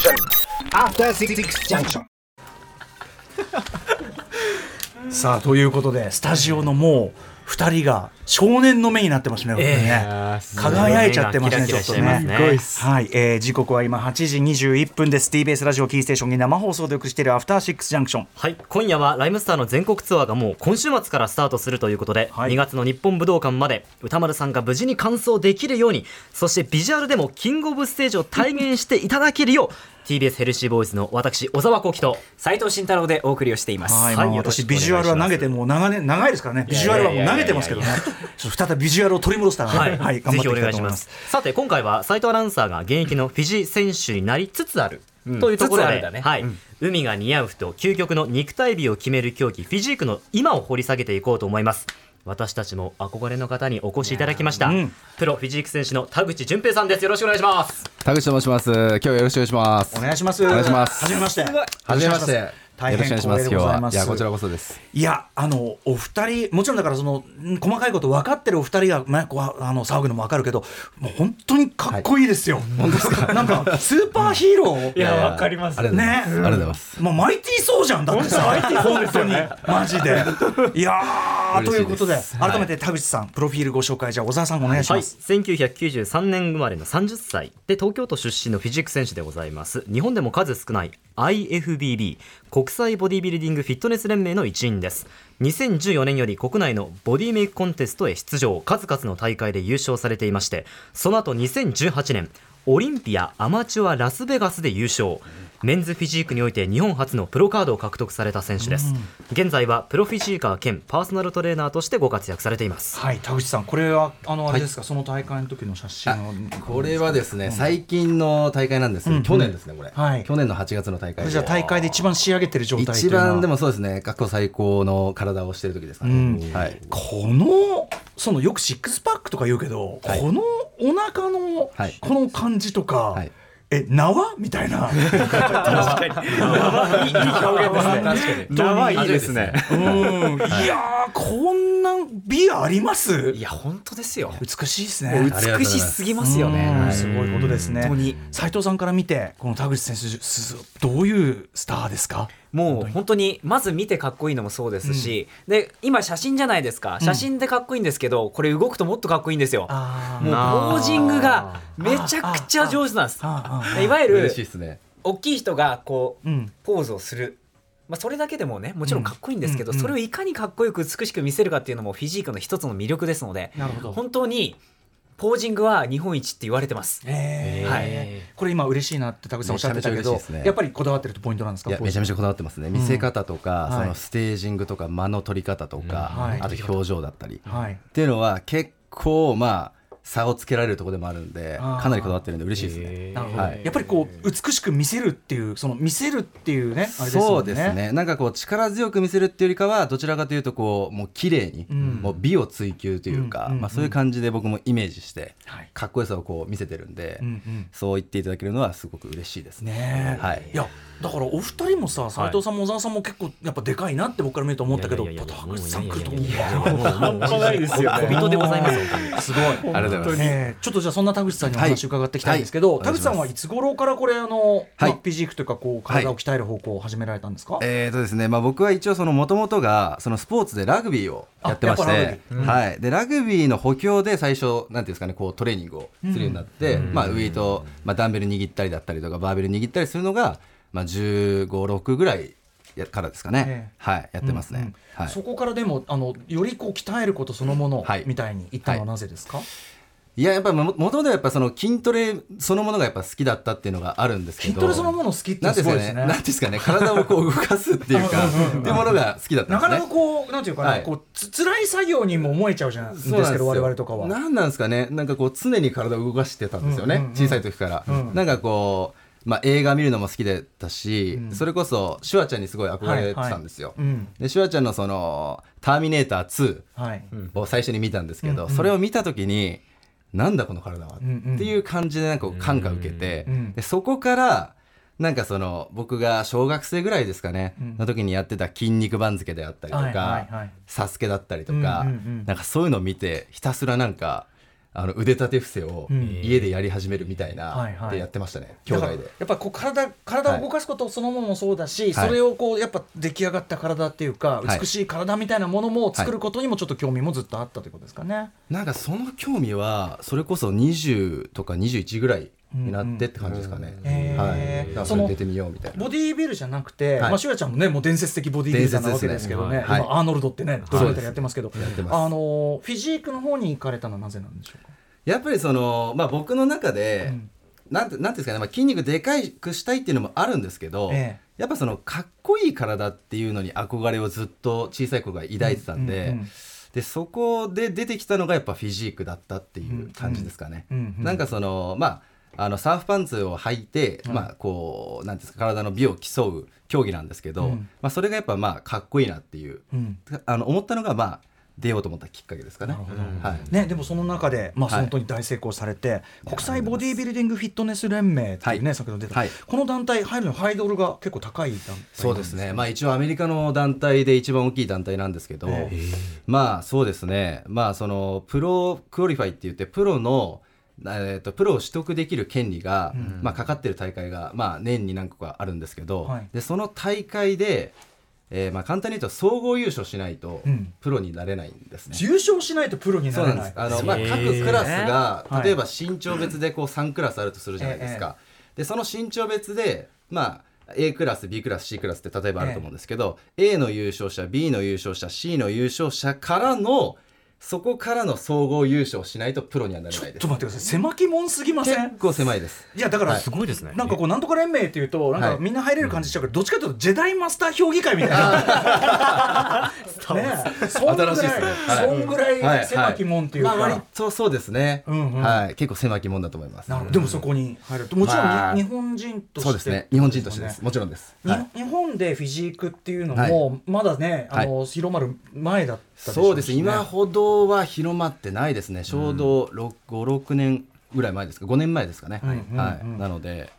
[SPEAKER 1] さあということでスタジオのもう2人が少年の目になってますね、えー、輝いちゃってますね、ちょっとね。はい、えー、時刻は今8時21分です。TBS ラジオキーステーションに生放送でお送りしているアフターシックスジャンクション。
[SPEAKER 2] はい、今夜はライムスターの全国ツアーがもう今週末からスタートするということで、はい、2月の日本武道館まで歌丸さんが無事に完走できるように、そしてビジュアルでもキングオブステージを体現していただけるよう。TBS ヘルシーボーイズの私小沢幸輝と
[SPEAKER 3] 斉藤慎太郎でお送りをしています。
[SPEAKER 1] はい、はい、私ビジュアルは投げてもう長年長いですからね。ビジュアルはもう投げてますけどね。再びビジュアルを取り戻した
[SPEAKER 2] はい、はい、頑張ってお願いします。さて今回は斉藤アナウンサーが現役のフィジー選手になりつつある。というところで、ね、はい、うん、海が似合う人究極の肉体美を決める競技フィジークの今を掘り下げていこうと思います私たちも憧れの方にお越しいただきました、うん、プロフィジーク選手の田口純平さんです。よろしくお願いします。
[SPEAKER 4] 田口と申します。今日よろしくお願いします。
[SPEAKER 1] お願いします。
[SPEAKER 4] お願いします。
[SPEAKER 1] はじめまして。
[SPEAKER 4] はじめまして大変光栄でございます。いやこちらこそです。
[SPEAKER 1] いやあのお二人もちろんだからその細かいこと分かってるお二人がまああの騒ぐのも分かるけどもう本当にかっこいいですよ。本当ですか？なんかスーパーヒーロー？
[SPEAKER 3] いやわかります
[SPEAKER 4] ね。ありがとうございます。
[SPEAKER 1] まあマイティーそうじゃんだってさ。マイティー本当にマジで。いやということで改めて田口さんプロフィールご紹介じゃ小沢さんお願いします。
[SPEAKER 2] 1993年生まれの30歳で東京都出身のフィジック選手でございます。日本でも数少ない IFBB 国際ボディビルディングフィットネス連盟の一員です。2014年より国内のボディメイクコンテストへ出場。数々の大会で優勝されていましてその後2018年オリンピアアマチュアラスベガスで優勝。メンズフィジークにおいて日本初のプロカードを獲得された選手です、うん、現在はプロフィジーカー兼パーソナルトレーナーとしてご活躍されています。
[SPEAKER 1] はい田口さんこれはあのあれですか、はい、その大会の時の写真
[SPEAKER 4] これはですね、うん、最近の大会なんですけど、うん、去年ですねこれ、はい、去年の8月の大会
[SPEAKER 1] じゃあ大会で一番仕上げてる状態
[SPEAKER 4] 一番でもそうですね過去最高の体をしてる時ですかね、
[SPEAKER 1] はい、このそのよくシックスパックとか言うけど、はい、このお腹のこの感じとか、はい。え縄？みたいな。確かに。縄いい表現ですね。いですね。うん、いやこんな美あります？
[SPEAKER 3] いや本当ですよ。
[SPEAKER 1] 美しいですね。
[SPEAKER 3] 美しすぎますよね。
[SPEAKER 1] すごいことですね。斉藤さんから見てこの田口選手どういうスターですか？
[SPEAKER 3] もう本当にまず見てかっこいいのもそうですし、うん、で今写真じゃないですか。写真でかっこいいんですけど、これ動くともっとかっこいいんですよ。もうポージングがめちゃくちゃ上手なんです。いわゆる大きい人がこう、ポーズをする。まあ、それだけでもねもちろんかっこいいんですけど、それをいかにかっこよく美しく見せるかっていうのもフィジークの一つの魅力ですので本当にポージングは日本一って言われてます。
[SPEAKER 1] えー、はい。これ今嬉しいなって田口さんおっしゃってたけど、ね、やっぱりこだわってるポイントなんですか？
[SPEAKER 4] めちゃめちゃこだわってますね。見せ方とか、うん、そのステージングとか間の取り方とか、はい、あと表情だったり、はい、っていうのは結構まあ。差をつけられるところでもあるんでかなりこだわってるんで嬉しいですね。
[SPEAKER 1] はい、やっぱりこう美しく見せるっていうその見せるっていうね
[SPEAKER 4] そうですね。なんかこう力強く見せるっていうよりかはどちらかというとこうもう綺麗に、うん、もう美を追求というか、うん、まあ、そういう感じで僕もイメージして、かっこよさをこう見せてるんで、うんうん、そう言っていただけるのはすごく嬉しいです。ね。
[SPEAKER 1] はい、いやだからお二人もさ斉藤さんも小沢さんも結構やっぱでかいなって僕から見ると思ったけど田口さん来ると半端ないですよ小人でございますすごいあり
[SPEAKER 4] がとうございます、え
[SPEAKER 1] ちょっとじゃあそんな田口さんにお話伺っていきたいんですけど、田口さんはい。つ頃からこれあの、はい、フィジークというかこう体を鍛える方向を始められたんですか、
[SPEAKER 4] えっ、とですねまあ僕は一応そのもともとがそのスポーツでラグビーをやってまして、はい。でラグビーの補強で最初なんていうんですかねこうトレーニングをするようになって、まあウエイトまあダンベル握ったりだったりとかバーベル握ったりするのがまあ、1 5 6ぐらいからですかね、えー、はい。やってますね、うんうん、はい、
[SPEAKER 1] そこからでもあのよりこう鍛えることそのものみたいに言ったのはなぜですか、はい
[SPEAKER 4] いややっぱりもともとやっぱその筋トレそのものがやっぱ好きだったっていうのがあるんですけど。
[SPEAKER 1] 筋トレそのもの好きってすごいですね。
[SPEAKER 4] なんですかね。体をこう動かすっていうかっていうものが好きだったんですね。なかな
[SPEAKER 1] かこうなんていうかな、はい、こうつ辛い作業にも思えちゃうじゃないですけど我々とかは。
[SPEAKER 4] なんなんですかね。なんかこう常に体を動かしてたんですよね、うんうんうん、小さい時から、うん、なんかこうまあ、映画見るのも好きだったし、うん、それこそシュワちゃんにすごい憧れてたんですよ。はいはい、でシュワちゃんのその「ターミネーター2」を最初に見たんですけど、はい、それを見た時に「なんだこの体は」っていう感じでなんか感化受けて、でそこからなんかその僕が小学生ぐらいですかね、の時にやってた筋肉番付であったりとか、サスケだったりとか、なんかそういうのを見てひたすらなんかあの腕立て伏せを家でやり始めるみたいな、でやってましたね、兄弟で。
[SPEAKER 1] やっぱこう体体を動かすことそのものもそうだし、それをこうやっぱ出来上がった体っていうか、美しい体みたいなものも作ることにもちょっと興味もずっとあったということですかね。
[SPEAKER 4] なんかその興味はそれこそ20とか21ぐらいになってって感じですかね。はい。その出てみようみたいな。
[SPEAKER 1] ボディービルじゃなくて、まあシュワちゃんもねもう伝説的ボディービルなわけですけどね。今アーノルドってねドラマでやってますけど、あのフィジークの方に行かれたのはなぜなんでしょうか？
[SPEAKER 4] やっぱりそのまあ僕の中で、なんてなんですかね、まあ筋肉でかいくしたいっていうのもあるんですけど、やっぱそのかっこいい体っていうのに憧れをずっと小さい頃から抱いてたんで。でそこで出てきたのがやっぱフィジークだったっていう感じですかね。なんかそのまああのサーフパンツを履いて、うん、まあこうなんですか体の美を競う競技なんですけど、うん、まあそれがやっぱまあかっこいいなっていう、うん、あの思ったのがまあ出ようと思ったきっかけですかね。
[SPEAKER 1] はい、ねでもその中で、まあ、本当に大成功されて、はい、国際ボディービルディングフィットネス連盟っていうね、はい、先ほど出た、はい、この団体入るのハードルが結構高い団体
[SPEAKER 4] そうですね、まあ、一応アメリカの団体で一番大きい団体なんですけど、えー、まあそうですね、まあ、そのプロクオリファイって言ってプロのえーと、プロを取得できる権利が、うん、まあ、かかってる大会が、まあ、年に何個かあるんですけど、はい、でその大会で、えーまあ、簡単に言うと総合優勝しないとプロになれないんですね。
[SPEAKER 1] うん、優勝しないとプロになれない。
[SPEAKER 4] あの、まあ、各クラスが、例えば身長別でこう3クラスあるとするじゃないですか。でその身長別で、まあ、A クラス B クラス C クラスって例えばあると思うんですけど、ええ、A の優勝者 B の優勝者 C の優勝者からのそこからの総合優勝しないとプロにはなれないです。
[SPEAKER 1] ちょっと待ってください。狭き門すぎません？
[SPEAKER 4] 結構狭いです。
[SPEAKER 1] いやだから、
[SPEAKER 2] すごいですね。
[SPEAKER 1] なんかこうなんとか連盟っていうとなんかみんな入れる感じしちゃうけど、どっちかというとジェダイマスター評議会みたいな。ね、そんぐらい、そんぐらい狭き門っていうか。
[SPEAKER 4] 割とそうですね。はい、結構狭き門だと思います。
[SPEAKER 1] なるほど。でもそこに入るともちろん日本人として、
[SPEAKER 4] そうですね。日本人としてです。もちろんです。
[SPEAKER 1] 日本でフィジークっていうのもまだねあの広まる前だった。
[SPEAKER 4] そうです。今ほどは広まってないですね。ちょうど56年ぐらい前ですか。5年前ですかね、はい、なので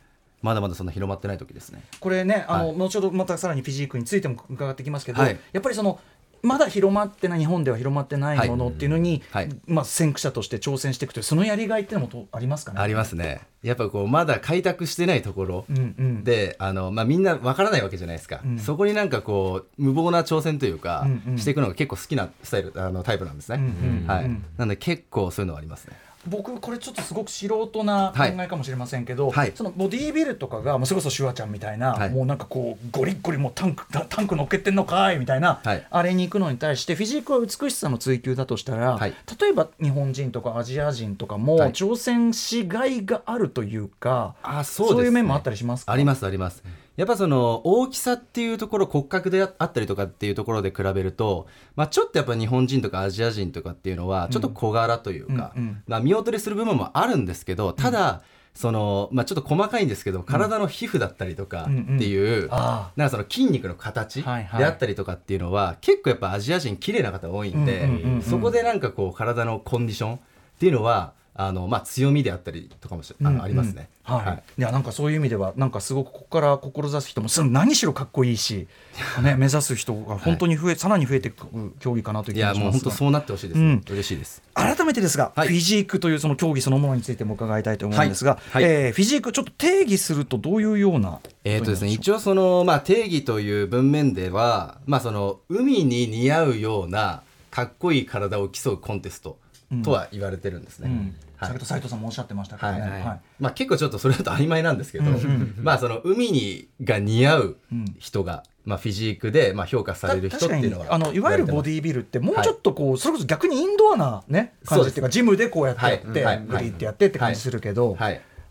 [SPEAKER 4] まだまだそんな広まってない時ですね。
[SPEAKER 1] これねあの、後ほどまたさらにフィジークについても伺ってきますけど、やっぱりそのまだ広まってない日本では広まってないものっていうのに、はい、まあ、先駆者として挑戦していくというそのやりがいっていうのもありますかね。
[SPEAKER 4] ありますね。やっぱこうまだ開拓してないところで、うんうん、あのまあ、みんなわからないわけじゃないですか、うん、そこになんかこう無謀な挑戦というか、うんうん、していくのが結構好きなスタイルあのタイプなんですね、うんうん、はい、なので結構そういうのはありますね
[SPEAKER 1] 僕これちょっとすごく素人な考えかもしれませんけど、はい、そのボディービルとかがもうそれこそシュワちゃんみたいな、はい、もうなんかこうゴリッゴリもうタンクタンク乗っけてんのかいみたいな、はい、あれに行くのに対してフィジークは美しさの追求だとしたら、例えば日本人とかアジア人とかも挑戦しがいがあるというか、あそう、ね,、いう面もあったりしますか？
[SPEAKER 4] ありますあります。やっぱその大きさっていうところ骨格であったりとかっていうところで比べると、まあ、ちょっとやっぱ日本人とかアジア人とかっていうのはちょっと小柄というか、うんうん。まあ、見劣りする部分もあるんですけどただ、そのまあ、ちょっと細かいんですけど体の皮膚だったりとかっていう、うんうん、なんかその筋肉の形であったりとかっていうのは、はいはい、結構やっぱアジア人綺麗な方多いんで、そこでなんかこう体のコンディションっていうのはあのまあ、強みであったりとかもあの、ありますね。
[SPEAKER 1] はい、はい、いやなんかそういう意味ではなんかすごくここから志す人も何しろかっこいいし、ね、目指す人が本当に増え、はい、さらに増えていく競技かなという気がしますいやもう
[SPEAKER 4] 本当そうなってほしいです、うん、嬉しいです。
[SPEAKER 1] 改めてですが、はい、フィジークというその競技そのものについても伺いたいと思うんですが、はい、えー、フィジークちょっと定義するとどういうような
[SPEAKER 4] えーとですね、一応その、まあ、定義という文面では、まあ、その海に似合うようなかっこいい体を競うコンテストとは言われてるんですね。うん
[SPEAKER 1] 先ほど斉藤さんもおっしゃってましたけどね、はいはい。
[SPEAKER 4] まあ、結構ちょっとそれだと曖昧なんですけど、まあその海にが似合う人が、まあ、フィジークで、まあ、評価される人っていうのは
[SPEAKER 1] あのいわゆるボディービルってもうちょっとこう、それこそ逆にインドアな、ね、感じっていうかジムでこうやってやって、はい、グリってやってって感じするけど、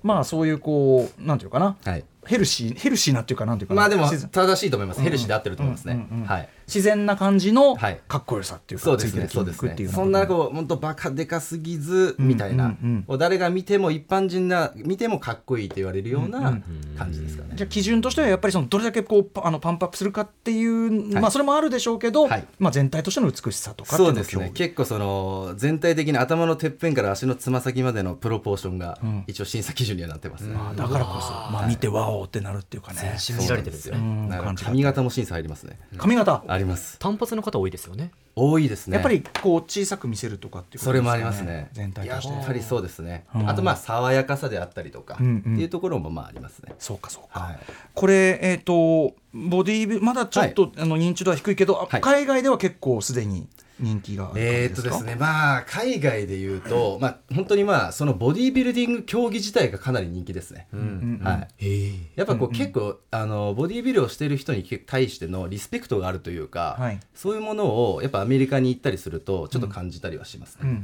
[SPEAKER 1] まあそういうこうなんていうかな、はい、ヘルシーヘルシーなっていうかなんていうか
[SPEAKER 4] まあでも正しいと思います、ヘルシーで合ってると思いますね、はい
[SPEAKER 1] 自然な感じのかっこよさっていうか、
[SPEAKER 4] そうですねそうですね。そんなこう本当バカでかすぎずみたいな、誰が見ても一般人が見てもかっこいいと言われるような感じですかね、
[SPEAKER 1] じゃあ基準としてはやっぱりそのどれだけこうあのパンプアップするかっていう、まあそれもあるでしょうけど、まあ全体としての美しさとか
[SPEAKER 4] そうですね。結構その全体的に頭のてっぺんから足のつま先までのプロポーションが一応審査基準にはなってますね、
[SPEAKER 1] だからこそ、まあ、見てわおってなるっていうかね。
[SPEAKER 2] 全身見られてるんですよ。
[SPEAKER 4] ね。髪型も審査入りますね。
[SPEAKER 1] 髪型。
[SPEAKER 4] あります。
[SPEAKER 2] 単発の方多いですよね。
[SPEAKER 4] 多いですね。
[SPEAKER 1] やっぱりこう小さく見せるとかっていう
[SPEAKER 4] それもありますね。
[SPEAKER 1] 全体として。
[SPEAKER 4] やっぱりそうですね、あとまあ爽やかさであったりとか、っていうところもまあありますね。
[SPEAKER 1] そうかそうか、これえっ、とボディーまだちょっと、あの認知度は低いけど、海外では結構すでに人気が
[SPEAKER 4] えー、っとですねまあ海外でいうと、まあ本当にまあそのボディービルディング競技自体がかなり人気ですね、はい、やっぱこう、結構あのボディービルをしている人に対してのリスペクトがあるというか、はい、そういうものをやっぱアメリカに行ったりするとちょっと感じたりはしますね、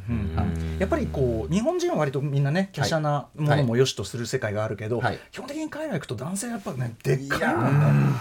[SPEAKER 1] やっぱりこう日本人は割とみんなね華奢なものも良しとする世界があるけど、はい、基本的に海外行くと男性やっぱねでっかい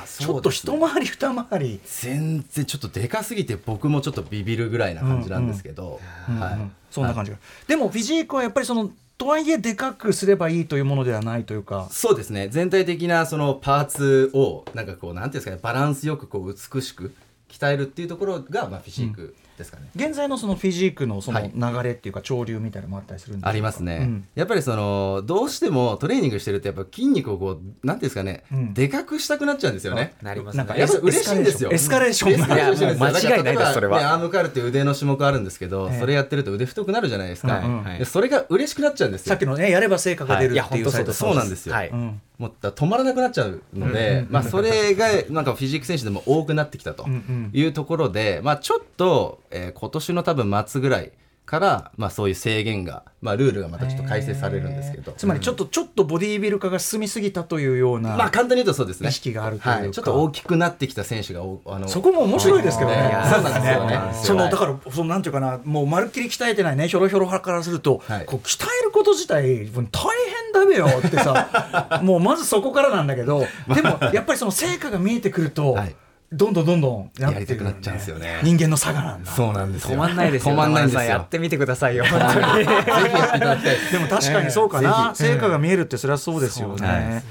[SPEAKER 1] ちょっと一回り二回り。
[SPEAKER 4] 全然ちょっとでかすぎて僕もちょっとビビるぐらいな感じなんですけど、はい、
[SPEAKER 1] そんな感じ。が、でもフィジークはやっぱりそのとはいえでかくすればいいというものではないというか。
[SPEAKER 4] そうですね。全体的なそのパーツをなんかこうなんていうんですかね。バランスよくこう美しく鍛えるっていうところが、まあ、フィジーク、ですかね。
[SPEAKER 1] 現在のそのフィジークのその流れっていうか潮流みたいなのもあったりするんですか、
[SPEAKER 4] ありますね、うん、やっぱりそのどうしてもトレーニングしてるとやっぱ筋肉をこうなんていうんですかね、うん、でかくしたくなっちゃうんですよね。
[SPEAKER 3] なりますね。
[SPEAKER 4] やっぱ嬉しいんですよ。
[SPEAKER 1] エスカレーション。いや
[SPEAKER 3] 間違いないですそれは、
[SPEAKER 4] ね、アームカールって腕の種目あるんですけど、えー、それやってると腕太くなるじゃないですか、うん。うん、それが嬉しくなっちゃうんですよ。
[SPEAKER 1] さっきのねやれば成果が出るっていう、
[SPEAKER 4] はい、そうなんですよ、はいもう止まらなくなっちゃうので、まあ、それがなんかフィジーク選手でも多くなってきたというところで、まあ、ちょっと、えー、今年の多分末ぐらいから、まあ、そういう制限が、まあ、ルールがまたちょっと改正されるんですけど。
[SPEAKER 1] つまりちょっと、ちょっとボディービル化が進みすぎたというような、
[SPEAKER 4] まあ、簡単に言うとそうですね。
[SPEAKER 1] 意識があるというか、はい、
[SPEAKER 4] ちょっと大きくなってきた選手が
[SPEAKER 1] あのそこも面白いですけどね、
[SPEAKER 4] そうなんですよね。
[SPEAKER 1] そのだからそのなんていうかなもうまるっきり鍛えてないねひょろひょろ派からすると、はい、こう鍛えること自体大変だべよってさ もうまずそこからなんだけどでもやっぱりその成果が見えてくると、はいどんどんどんどん
[SPEAKER 4] やりたくなっちゃうんですよね。
[SPEAKER 1] 人間の差がなんだ。
[SPEAKER 4] そうなんです
[SPEAKER 3] 止まんないですよ。
[SPEAKER 4] 止まんないんですよ。
[SPEAKER 3] やってみてくださいよ。ぜひ
[SPEAKER 4] やっていただきたい。
[SPEAKER 1] でも確かにそうかな。成果が見えるってそれはそうですよね。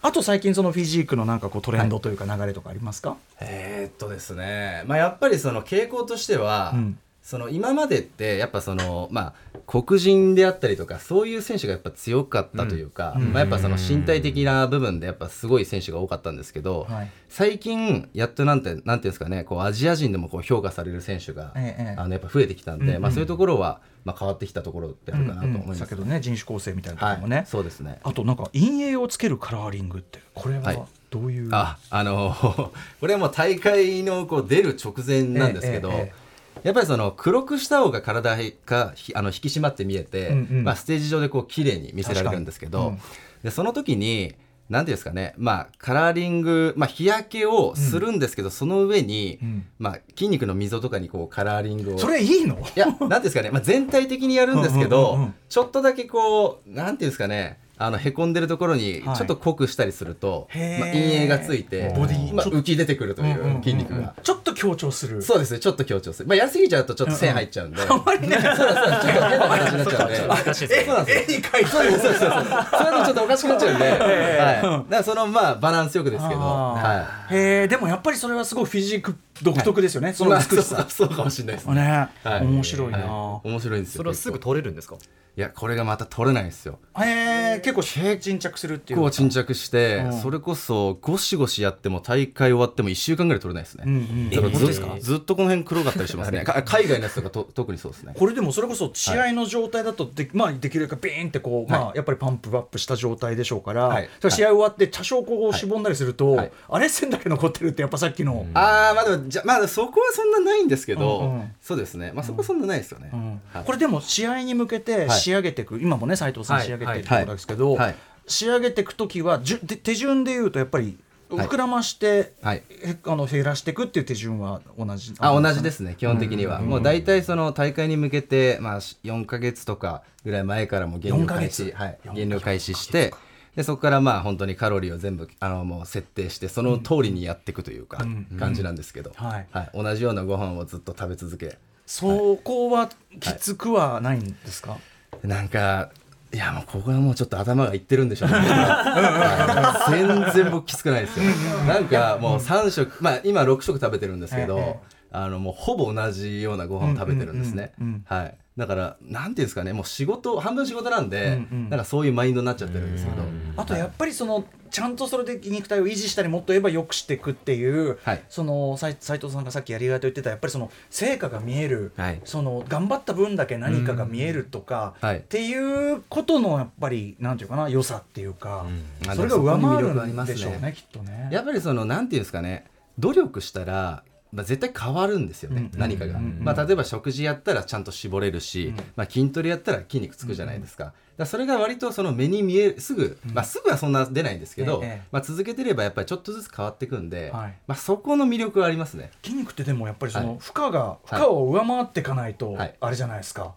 [SPEAKER 1] あと最近そのフィジークのなんかこうトレンドというか流れとかありますか？
[SPEAKER 4] えっとですね。まあやっぱりその傾向としては。その今までってやっぱそのまあ黒人であったりとかそういう選手がやっぱ強かったというか、うん、まあ、やっぱその身体的な部分でやっぱすごい選手が多かったんですけど、はい、最近やっとなんてなんていうんですかねこうアジア人でもこう評価される選手が、ええ、あのやっぱ増えてきたんで、うんうん、まあ、そういうところはまあ変わってきたところであるかなと思います、
[SPEAKER 1] うんうん、けどね人種構成みたいなところもね、はい、
[SPEAKER 4] そうですね。
[SPEAKER 1] あとなんか陰影をつけるカラーリングってこれはどういう、
[SPEAKER 4] はい、ああの これはもう大会のこう出る直前なんですけど、えやっぱりその黒くした方が体があの引き締まって見えて、うんうん、まあ、ステージ上でこう綺麗に見せられるんですけど、うん、でその時に何ていうんですかね、まあ、カラーリング、まあ、日焼けをするんですけど、うん、その上に、うん、まあ、筋肉の溝とかにこうカラーリングを。
[SPEAKER 1] それいいの？
[SPEAKER 4] いや何ですかね、まあ、全体的にやるんですけど、ちょっとだけこう何ていうんですかねあのへこんでるところにちょっと濃くしたりすると、はい、まあ、陰影がついてボディ、まあ、浮き出てくるという筋肉が、うんうんうん、
[SPEAKER 1] ちょっと強調する。
[SPEAKER 4] そうですねちょっと強調する、まあ、やりすぎちゃうとちょっと線入っちゃうんで、うんうん、あんまりねそうそうちょっと変な形になっちゃうんで。
[SPEAKER 1] そうなんです絵に描いて。
[SPEAKER 4] そうそうそうそう。それとちょっとおかしくなっちゃうんで、はい、だからそのまあバランスよくですけど、は
[SPEAKER 1] い、へえでもやっぱりそれはすごいフィジーク独特ですよね、はい、その美しさ。
[SPEAKER 4] そうかもしれないですね。
[SPEAKER 1] ね、はい、面白いな、
[SPEAKER 4] 面白いんですよ
[SPEAKER 2] それはすぐ取れるんですか？
[SPEAKER 4] いやこれがまた取れないですよ。
[SPEAKER 1] へえ結構沈着するっていう
[SPEAKER 4] 結構沈着して、うん、それこそゴシゴシやっても大会終わっても1週間ぐらい取れないですね、うんうん、だからず,、えー、ずっとこの辺黒かったりしますね。海外のやつとかと特にそうですね。
[SPEAKER 1] これでもそれこそ試合の状態だとで,、まあ、できるだけビーンってこう、はい、まあ、やっぱりパンプアップした状態でしょうから、はい、試合終わって多少こうしぼんだりすると、はい、あれ線だけ残ってるってやっぱさっきの、
[SPEAKER 4] うん、ああまあでもじゃまあそこはそんなないんですけど、うんうん、そうですね。まあそこはそんなないですよね、うん。
[SPEAKER 1] はい、これでも試合に向けて仕上げていく、今もね斉藤さん仕上げてい。くところですけど、はい。はい、仕上げていく時はじゅ手順でいうとやっぱり膨らまして、はい、あの減らしていくっていう手順は同じ
[SPEAKER 4] あ同じですね基本的には、うん、もう大体その大会に向けて、まあ、4か月とかぐらい前からも減量開始、はい、減量開始してでそこからまあ本当にカロリーを全部あのもう設定してその通りにやっていくというか、感じなんですけど、はい。はい、同じようなご飯をずっと食べ続け
[SPEAKER 1] そこはきつくはないんですか、は
[SPEAKER 4] い、なんかいやもうここはもうちょっと頭がいってるんでしょうね。全然僕きつくないですよ。なんかもう3食まあ今6食食べてるんですけど、あのもうほぼ同じようなご飯を食べてるんですね。はい。だからなんていうんですかね。もう仕事半分仕事なんで、うんうん、なんかそういうマインドになっちゃってるんですけど、
[SPEAKER 1] あとやっぱりそのちゃんとそれで肉体を維持したりもっと言えばよくしていくっていう、はい、その斉藤さんがさっきやりがいと言ってたやっぱりその成果が見える、はい、その頑張った分だけ何かが見えるとか、はい、っていうことのやっぱりなんていうかな良さっていうか、うん、それが上回るんでしょうね、ね、きっとね。
[SPEAKER 4] やっぱりそのなんていうんですかね。努力したらまあ、絶対変わるんですよね、うん、何かが、まあ、例えば食事やったらちゃんと絞れるし、うん、まあ、筋トレやったら筋肉つくじゃないですか,、だそれが割とその目に見えるすぐ、まあ、すぐはそんな出ないんですけど、まあ、続けてればやっぱりちょっとずつ変わっていくんで、はい、まあ、そこの魅力はありますね。
[SPEAKER 1] 筋肉ってでもやっぱりその負荷が、負荷を上回っていかないと、あれじゃないですか。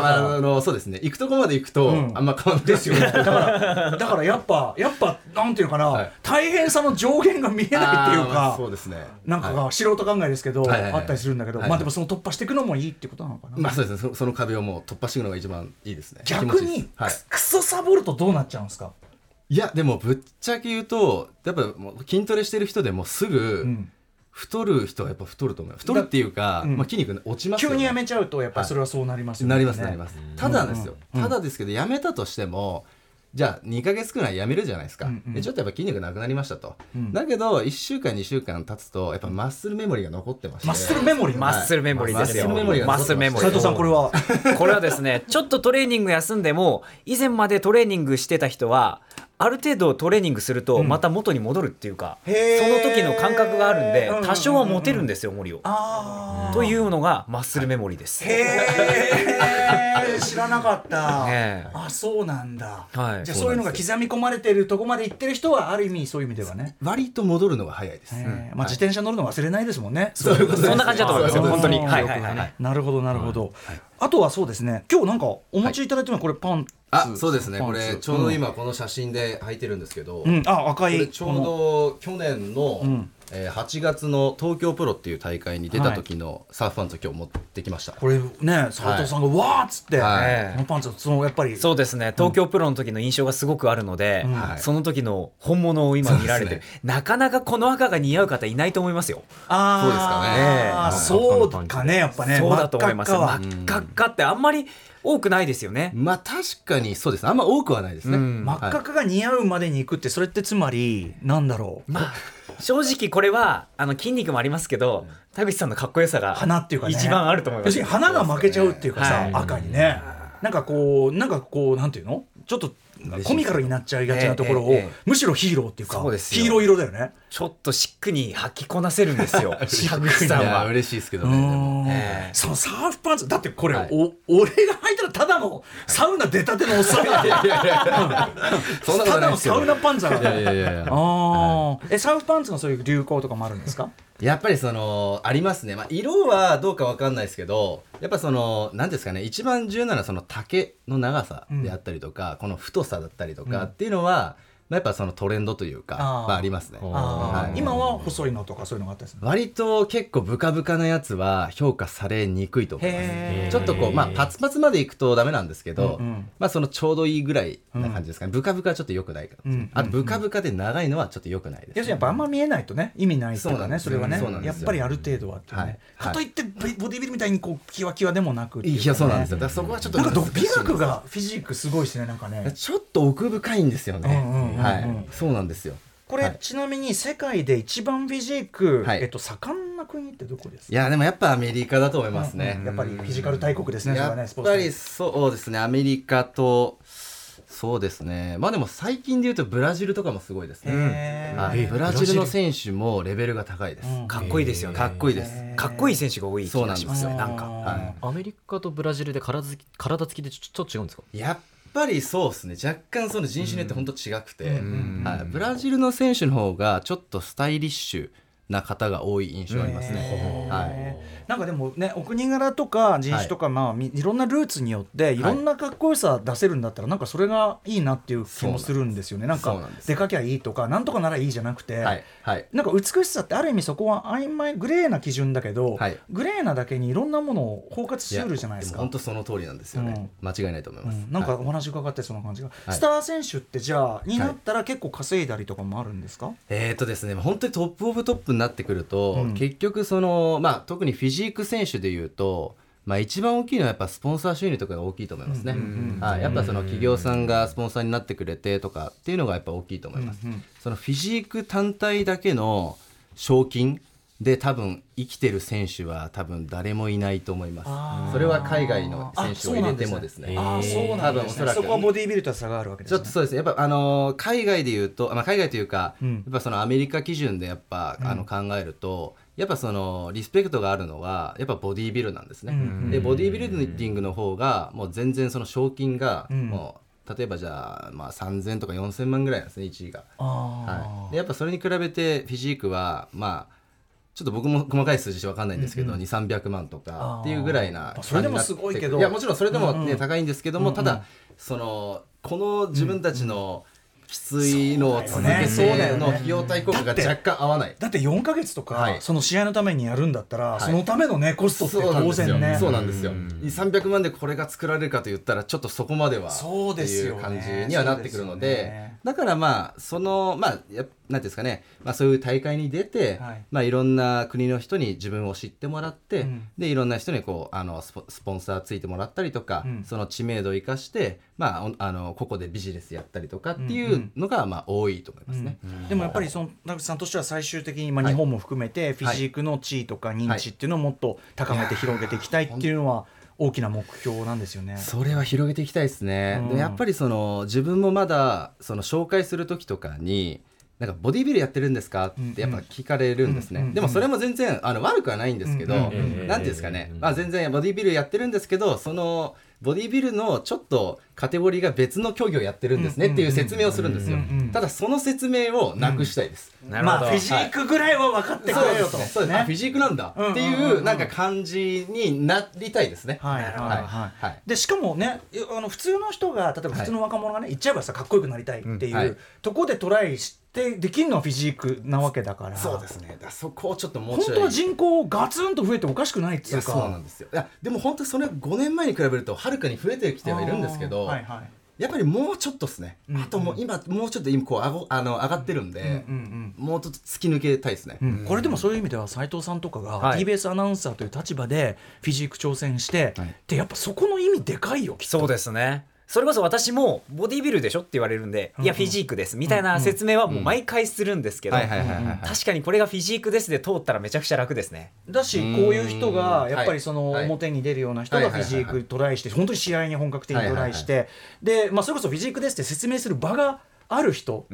[SPEAKER 4] まあ、あのそうですね。行くとこまで行くと、あんま変わんないですよ。
[SPEAKER 1] ねだからだからやっぱやっぱなんていうかな、はい、大変さの上限が見えないっていうか
[SPEAKER 4] そうですね。
[SPEAKER 1] なんかが素人考えですけど、はい、あったりするんだけど、はい、まあでもその突破していくのもいいってことなのかな。
[SPEAKER 4] まあそうですね。その壁をもう突破していくのが一番いいですね。
[SPEAKER 1] 逆に、はい、クソサボるとどうなっちゃうんですか？
[SPEAKER 4] いやでもぶっちゃけ言うとやっぱ筋トレしてる人でもすぐ、うん太る人はやっぱ太ると思う太るっていうか、うん、まあ、筋肉落ちます
[SPEAKER 1] よ、ね、急にやめちゃうとやっぱりそれはそうなりますよ
[SPEAKER 4] ね、はい、なりますなります。ただですよ、うん、ただですけどやめたとしてもじゃあ2か月くらいやめるじゃないですか、うんうん、でちょっとやっぱ筋肉なくなりましたと、うん、だけど1週間2週間経つとやっぱマッスルメモリーが残ってまして。
[SPEAKER 1] マッスルメモリー、
[SPEAKER 3] マッスルメモリーですよ。マッスルメモリー
[SPEAKER 1] マッスルメモリー。斉藤さんこれは？
[SPEAKER 3] これはですねちょっとトレーニング休んでも以前までトレーニングしてた人はある程度トレーニングするとまた元に戻るっていうか、うん、その時の感覚があるんで多少は持てるんですよ森を。というのがマッスルメモリーです。
[SPEAKER 1] 知らなかった。あそうなんだ。はい、じゃあそういうのが刻み込まれてるとこまで行ってる人はある意味そういう意味ではね。
[SPEAKER 4] 割と戻るのが早いです。
[SPEAKER 1] まあ自転車乗るの忘れないですもんね。
[SPEAKER 3] そういうことそんな感じだと思いますよ。本当に。はい。はい。
[SPEAKER 1] はい。なるほどなるほど。あとはそうですね。今日なんかお持ちいただいてるのはこれパン
[SPEAKER 4] あそうですね。これちょうど今この写真で履いてるんですけど、
[SPEAKER 1] うん、あ赤い。
[SPEAKER 4] ちょうど去年の、うんえー、8月の東京プロっていう大会に出た時のサーフパンツを今日持ってきました、
[SPEAKER 1] これね佐藤さんがわーっつって、はい、このパンツそのやっぱり。
[SPEAKER 3] そうですね。東京プロの時の印象がすごくあるので、うん、その時の本物を今見られて、ね、なかなかこの赤が似合う方いないと思いますよ。
[SPEAKER 1] ああそうですかね、そうかねやっぱね
[SPEAKER 3] そうだと思います真っ赤っかってあんまり多くないですよね。
[SPEAKER 4] まあ確かにそうですあんま多くはないですね、
[SPEAKER 1] 真っ赤っかが似合うまでにいくってそれってつまりなんだろ
[SPEAKER 3] う。まあ正直これはあの筋肉もありますけど田口さんのかっこよさが
[SPEAKER 1] 花っていうか、
[SPEAKER 3] 一番あると思います、
[SPEAKER 1] 花が負けちゃうっていうかさ、赤にね。なんかこうなんかこうなんていうの？ちょっとコミカルになっちゃいがちなところを、むしろヒーローっていうかヒーロー色だよね。
[SPEAKER 3] ちょっとシックに履きこなせるんですよ。田口さんは。
[SPEAKER 4] 嬉しいですけどね
[SPEAKER 1] そのサーフパンツだってこれ、お俺が履いたらただのサウナ出たてのおっさんただのサウナパンツだから。えサーフパンツのそういう流行とかもあるんですか？
[SPEAKER 4] やっぱりそのありますね、まあ、色はどうかわかんないですけどやっぱその何ですかね一番重要なのはその丈の長さであったりとか、うん、この太さだったりとかっていうのは、うんやっぱそのトレンドというかあ,、まあ、ありますね、
[SPEAKER 1] はい、今は細いのとかそういうのがあったりする
[SPEAKER 4] 割と結構ブカブカなやつは評価されにくいと思います。ちょっとこうまあパツパツまでいくとダメなんですけど、うんうん、まあそのちょうどいいぐらいな感じですかね、うん、ブカブカはちょっとよくないから、うん、あとブカブカで長いのはちょっとよくないです、ね、
[SPEAKER 1] 要するにやっぱあんま見えないとね。意味ないそうだねそれはね。やっぱりある程度はってね、はい、かといってボディビルみたいにこうキワキワでもなく、
[SPEAKER 4] ね、いやそうなんですよ。だからそこはちょっと
[SPEAKER 1] なんか美学がフィジークすごいですねなんかね。
[SPEAKER 4] ちょっと奥深いんですよね、はい。そうなんなんですよ。
[SPEAKER 1] これ、はい、ちなみに世界で一番フィジーク、はい、えっと、盛んな国ってどこですか？
[SPEAKER 4] いやでもやっぱアメリカだと思いますね、
[SPEAKER 1] うんうん、やっぱりフィジカル大国ですね
[SPEAKER 4] やっぱりそうですね。アメリカとそうですね。まあでも最近でいうとブラジルとかもすごいですね、はい、ブラジルの選手もレベルが高いです、うん、
[SPEAKER 3] かっこいいですよね。
[SPEAKER 4] かっこいいです。
[SPEAKER 3] かっこいい選手が多い気がしますよ。なんか、
[SPEAKER 2] はい、アメリカとブラジルで体つき体つきでちょっと違うんですか？
[SPEAKER 4] やっぱりそうですね。若干その人種によって本当違くて、はい、ブラジルの選手の方がちょっとスタイリッシュな方が多い印象ありますね。は
[SPEAKER 1] いなんかでもねお国柄とか人種とか、まあいろんなルーツによってい。ろんなかっこよさ出せるんだったら、なんかそれがいいなっていう気もす。るんですよね。なんか出かけゃいいとかなんとかならいいじゃなくて、はい。はい、なんか美しさってある意味そこは曖昧グレーな基準だけど、はい、グレーなだけにいろんなものを包括しうるじゃないですか。
[SPEAKER 4] 本当その通りなんですよね、うん、間違いないと思います、う
[SPEAKER 1] ん、なんかお話伺ってそんな感じが、スター選手ってじゃあになったら結構稼いだりとかもあるんですか、
[SPEAKER 4] えー、っとですね本当にトップオブトッププになってくると、うん、結局その、まあ、特にフィジーク選手でいうと、まあ、一番大きいのはやっぱスポンサー収入とかが大きいと思いますね。はい、やっぱその企業さんがスポンサーになってくれてとかっていうのがやっぱ大きいと思います。そのフィジーク単体だけの賞金で多分生きてる選手は多分誰もいないと思います。それは海外の選手を入れてもですね。
[SPEAKER 1] あそうなんですね。そこはボディービルとは差があるわけです、
[SPEAKER 4] ね、ちょっとそうですね。やっぱあの海外でいうと、まあ、海外というか、うん、やっぱそのアメリカ基準でやっぱ、あの考えるとやっぱそのリスペクトがあるのはやっぱボディービルなんですね、でボディービルディングの方がもう全然その賞金がもう、例えばじゃあ、まあ、3000とか4000万ぐらいなんですね1位が、はい、でやっぱそれに比べてフィジークはまあちょっと僕も細かい数字分かんないんですけど、うんうん、2300万とかっていうぐらいな
[SPEAKER 1] それでもすごいけど。
[SPEAKER 4] いやもちろんそれでもね、うんうん、高いんですけども、ただそのこの自分たちの、きついのを続けての費用対効果が若干合わない。
[SPEAKER 1] だって4か月とか、その試合のためにやるんだったら、そのためのねコストって当然ね。
[SPEAKER 4] そうなんですよ。300万でこれが作られるかと言ったらちょっとそこまでは
[SPEAKER 1] そう
[SPEAKER 4] っていう感じにはなってくるのでだからまあそのまあやなんですかね、まあ、そういう大会に出て、はい。まあ、いろんな国の人に自分を知ってもらって、うん、でいろんな人にこうあのスポンサーついてもらったりとか、うん、その知名度を生かして、まあ、あのここでビジネスやったりとかっていうのが、まあ、多いと思いますね、
[SPEAKER 1] うん。うん、でもやっぱりその田口さんとしては最終的に、まあ、日本も含めてフィジークの地位とか認知っていうのをもっと高めて広げていきたいっていうのは。大きな目標なんですよね。
[SPEAKER 4] それは広げていきたいですね。うん、やっぱりその自分もまだその紹介する時とかになんかボディビルやってるんですか？ってやっぱ聞かれるんですね、でもそれも全然あの悪くはないんですけど、なんていうんですかね、まあ、全然ボディビルやってるんですけどそのボディビルのちょっとカテゴリーが別の競技をやってるんですねっていう説明をするんですよ、ただその説明をなくしたいです、
[SPEAKER 1] まあフィジークぐらいは分かってくれよと、
[SPEAKER 4] そうです。ね。フィジークなんだっていうなんか感じになりたいですね。はい。はい。
[SPEAKER 1] はい。でしかもねあの普通の人が例えば普通の若者がね言っちゃえばさかっこよくなりたいっていうとこでトライしてでできるのはフィジークなわけだから。
[SPEAKER 4] そうですね。だそこをちょっとも
[SPEAKER 1] う本当は人口ガツンと増えておかしくないっていうか。
[SPEAKER 4] そうなんですよ。いやでも本当それ5年前に比べるとはるかに増えてきてはいるんですけど、はいはい、やっぱりもうちょっとですね、うんうん、あともう今もうちょっと今こうあごあの上がってるんで、うんうんうん、もうちょっと突き抜けたいですね、
[SPEAKER 1] うん、これでもそういう意味では斎藤さんとかが TBS アナウンサーという立場でフィジーク挑戦して、はい、でやっぱそこの意味でかいよきっ
[SPEAKER 3] と。そうですねそれこそ私もボディビルでしょって言われるんで、いやフィジークです。みたいな説明はもう毎回するんですけど確かにこれがフィジークですで通ったらめちゃくちゃ楽ですね。
[SPEAKER 1] だしこういう人がやっぱりその表に出るような人がフィジークトライして本当に試合に本格的にトライしてで、まあ、それこそフィジークですって説明する場がある人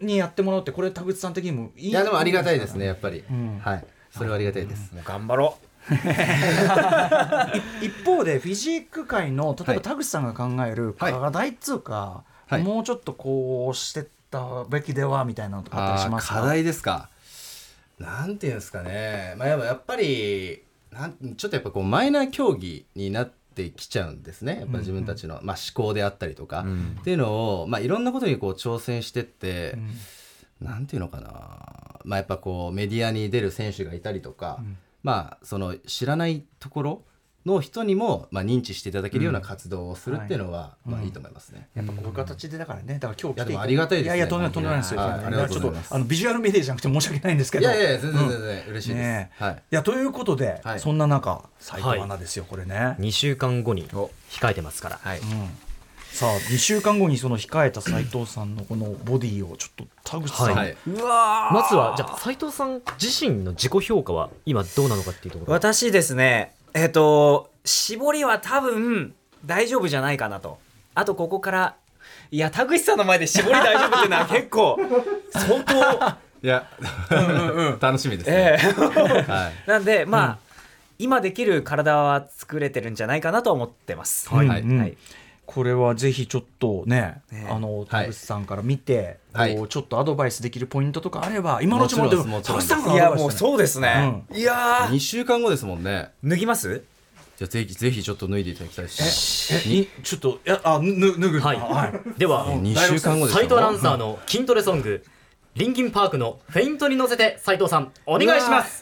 [SPEAKER 1] にやってもらうってこれ田口さん的にもい
[SPEAKER 4] いいやでもありがたいですねやっぱり、はい。それはありがたいです、
[SPEAKER 3] もう頑張ろう
[SPEAKER 1] 一方でフィジーク界の例えば田口さんが考える課題っつうか、はい、もうちょっとこうしてったべきではみたいなのとかあったりします
[SPEAKER 4] か？課題ですか。なんていうんですかね、まあ、やっぱりなんちょっとやっぱこうマイナー競技になってきちゃうんですね。やっぱ自分たちの、うんうん、まあ、思考であったりとか、うん、っていうのを、まあ、いろんなことにこう挑戦してって、うん、なんていうのかな、まあ、やっぱこうメディアに出る選手がいたりとか、うんまあその知らないところの人にも、まあ、認知していただけるような活動をするっていうのは、まあいいと思いますね。
[SPEAKER 1] やっぱこういう形でだからね、だから今日
[SPEAKER 4] 来ていありがたいです、ね、いやい
[SPEAKER 1] やとんでもないですよ。ありがとうございます。あのビジュアルメディアじゃなくて申し訳ないんですけど。
[SPEAKER 4] いやいや全然全然嬉しいです。はい。い
[SPEAKER 1] やということで、そんな中斉藤アナですよこれね。
[SPEAKER 2] 2週間後に控えてますから。はい。
[SPEAKER 1] さあ2週間後にその控えた斉藤さんのこのボディをちょっと田口さん、はい、
[SPEAKER 2] うわまずはじゃあ斉藤さん自身の自己評価は今どうなのかっていうところ？
[SPEAKER 3] 私ですね。えっ、ー、と絞りは多分大丈夫じゃないかなと。あとここからいや田口さんの前で絞り大丈夫っていうのは 結構相当
[SPEAKER 4] いや、うんうんうん、楽しみですね、えー
[SPEAKER 3] はい、なんでまあ、うん、今できる体は作れてるんじゃないかなと思ってます、はい、はい、はい
[SPEAKER 1] これはぜひちょっとね、ね。あの田口さんから見て、はい、こうちょっとアドバイスできるポイントとかあれば今のうちもでも
[SPEAKER 3] 田口さんからいやもうそうですね、
[SPEAKER 4] うん、いや2週間後ですもんね。
[SPEAKER 3] 脱ぎます？
[SPEAKER 4] じゃぜひぜひちょっと脱いでいただきたいし。
[SPEAKER 1] えちょっとやあ脱ぐ。
[SPEAKER 2] はい、はい、では2週間後です斉藤アナウンサーの筋トレソング、リンキンパークのフェイントに乗せて斉藤さんお願いします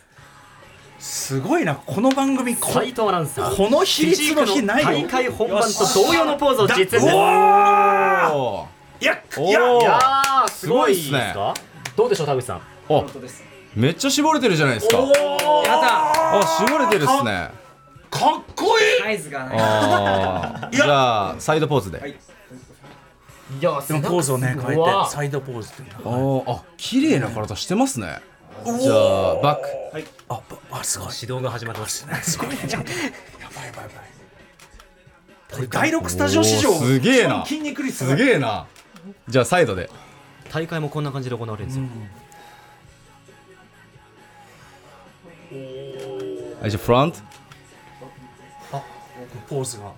[SPEAKER 1] すごいなこの番組
[SPEAKER 2] 斉藤アナウンサ
[SPEAKER 1] ー。この比率の日ない
[SPEAKER 2] 大会本番と同様のポーズを実演です。い
[SPEAKER 1] やいや
[SPEAKER 2] すごいですか？どうでしょう田口さん？
[SPEAKER 3] 本当です。
[SPEAKER 4] めっちゃ絞れてるじゃないですか。やだあ絞れてるっすね。
[SPEAKER 1] かっこいい。
[SPEAKER 3] サイズがね。
[SPEAKER 4] あー。じゃあサイドポーズで、
[SPEAKER 2] い。や
[SPEAKER 1] でもポーズをね変えてサイドポーズっていうの
[SPEAKER 4] ああ綺麗な体してますねじゃあバック。
[SPEAKER 1] あばあすごい。
[SPEAKER 2] 指導が始まってます。
[SPEAKER 1] すごい。ねやばいやばいやばい。これ第6スタジオ史上
[SPEAKER 4] すげえな。
[SPEAKER 1] 筋肉率
[SPEAKER 4] すげえな。じゃあサイドで。
[SPEAKER 2] 大会もこんな感じで行われるんですよ、
[SPEAKER 4] はいじゃあフロント
[SPEAKER 1] ポーズが。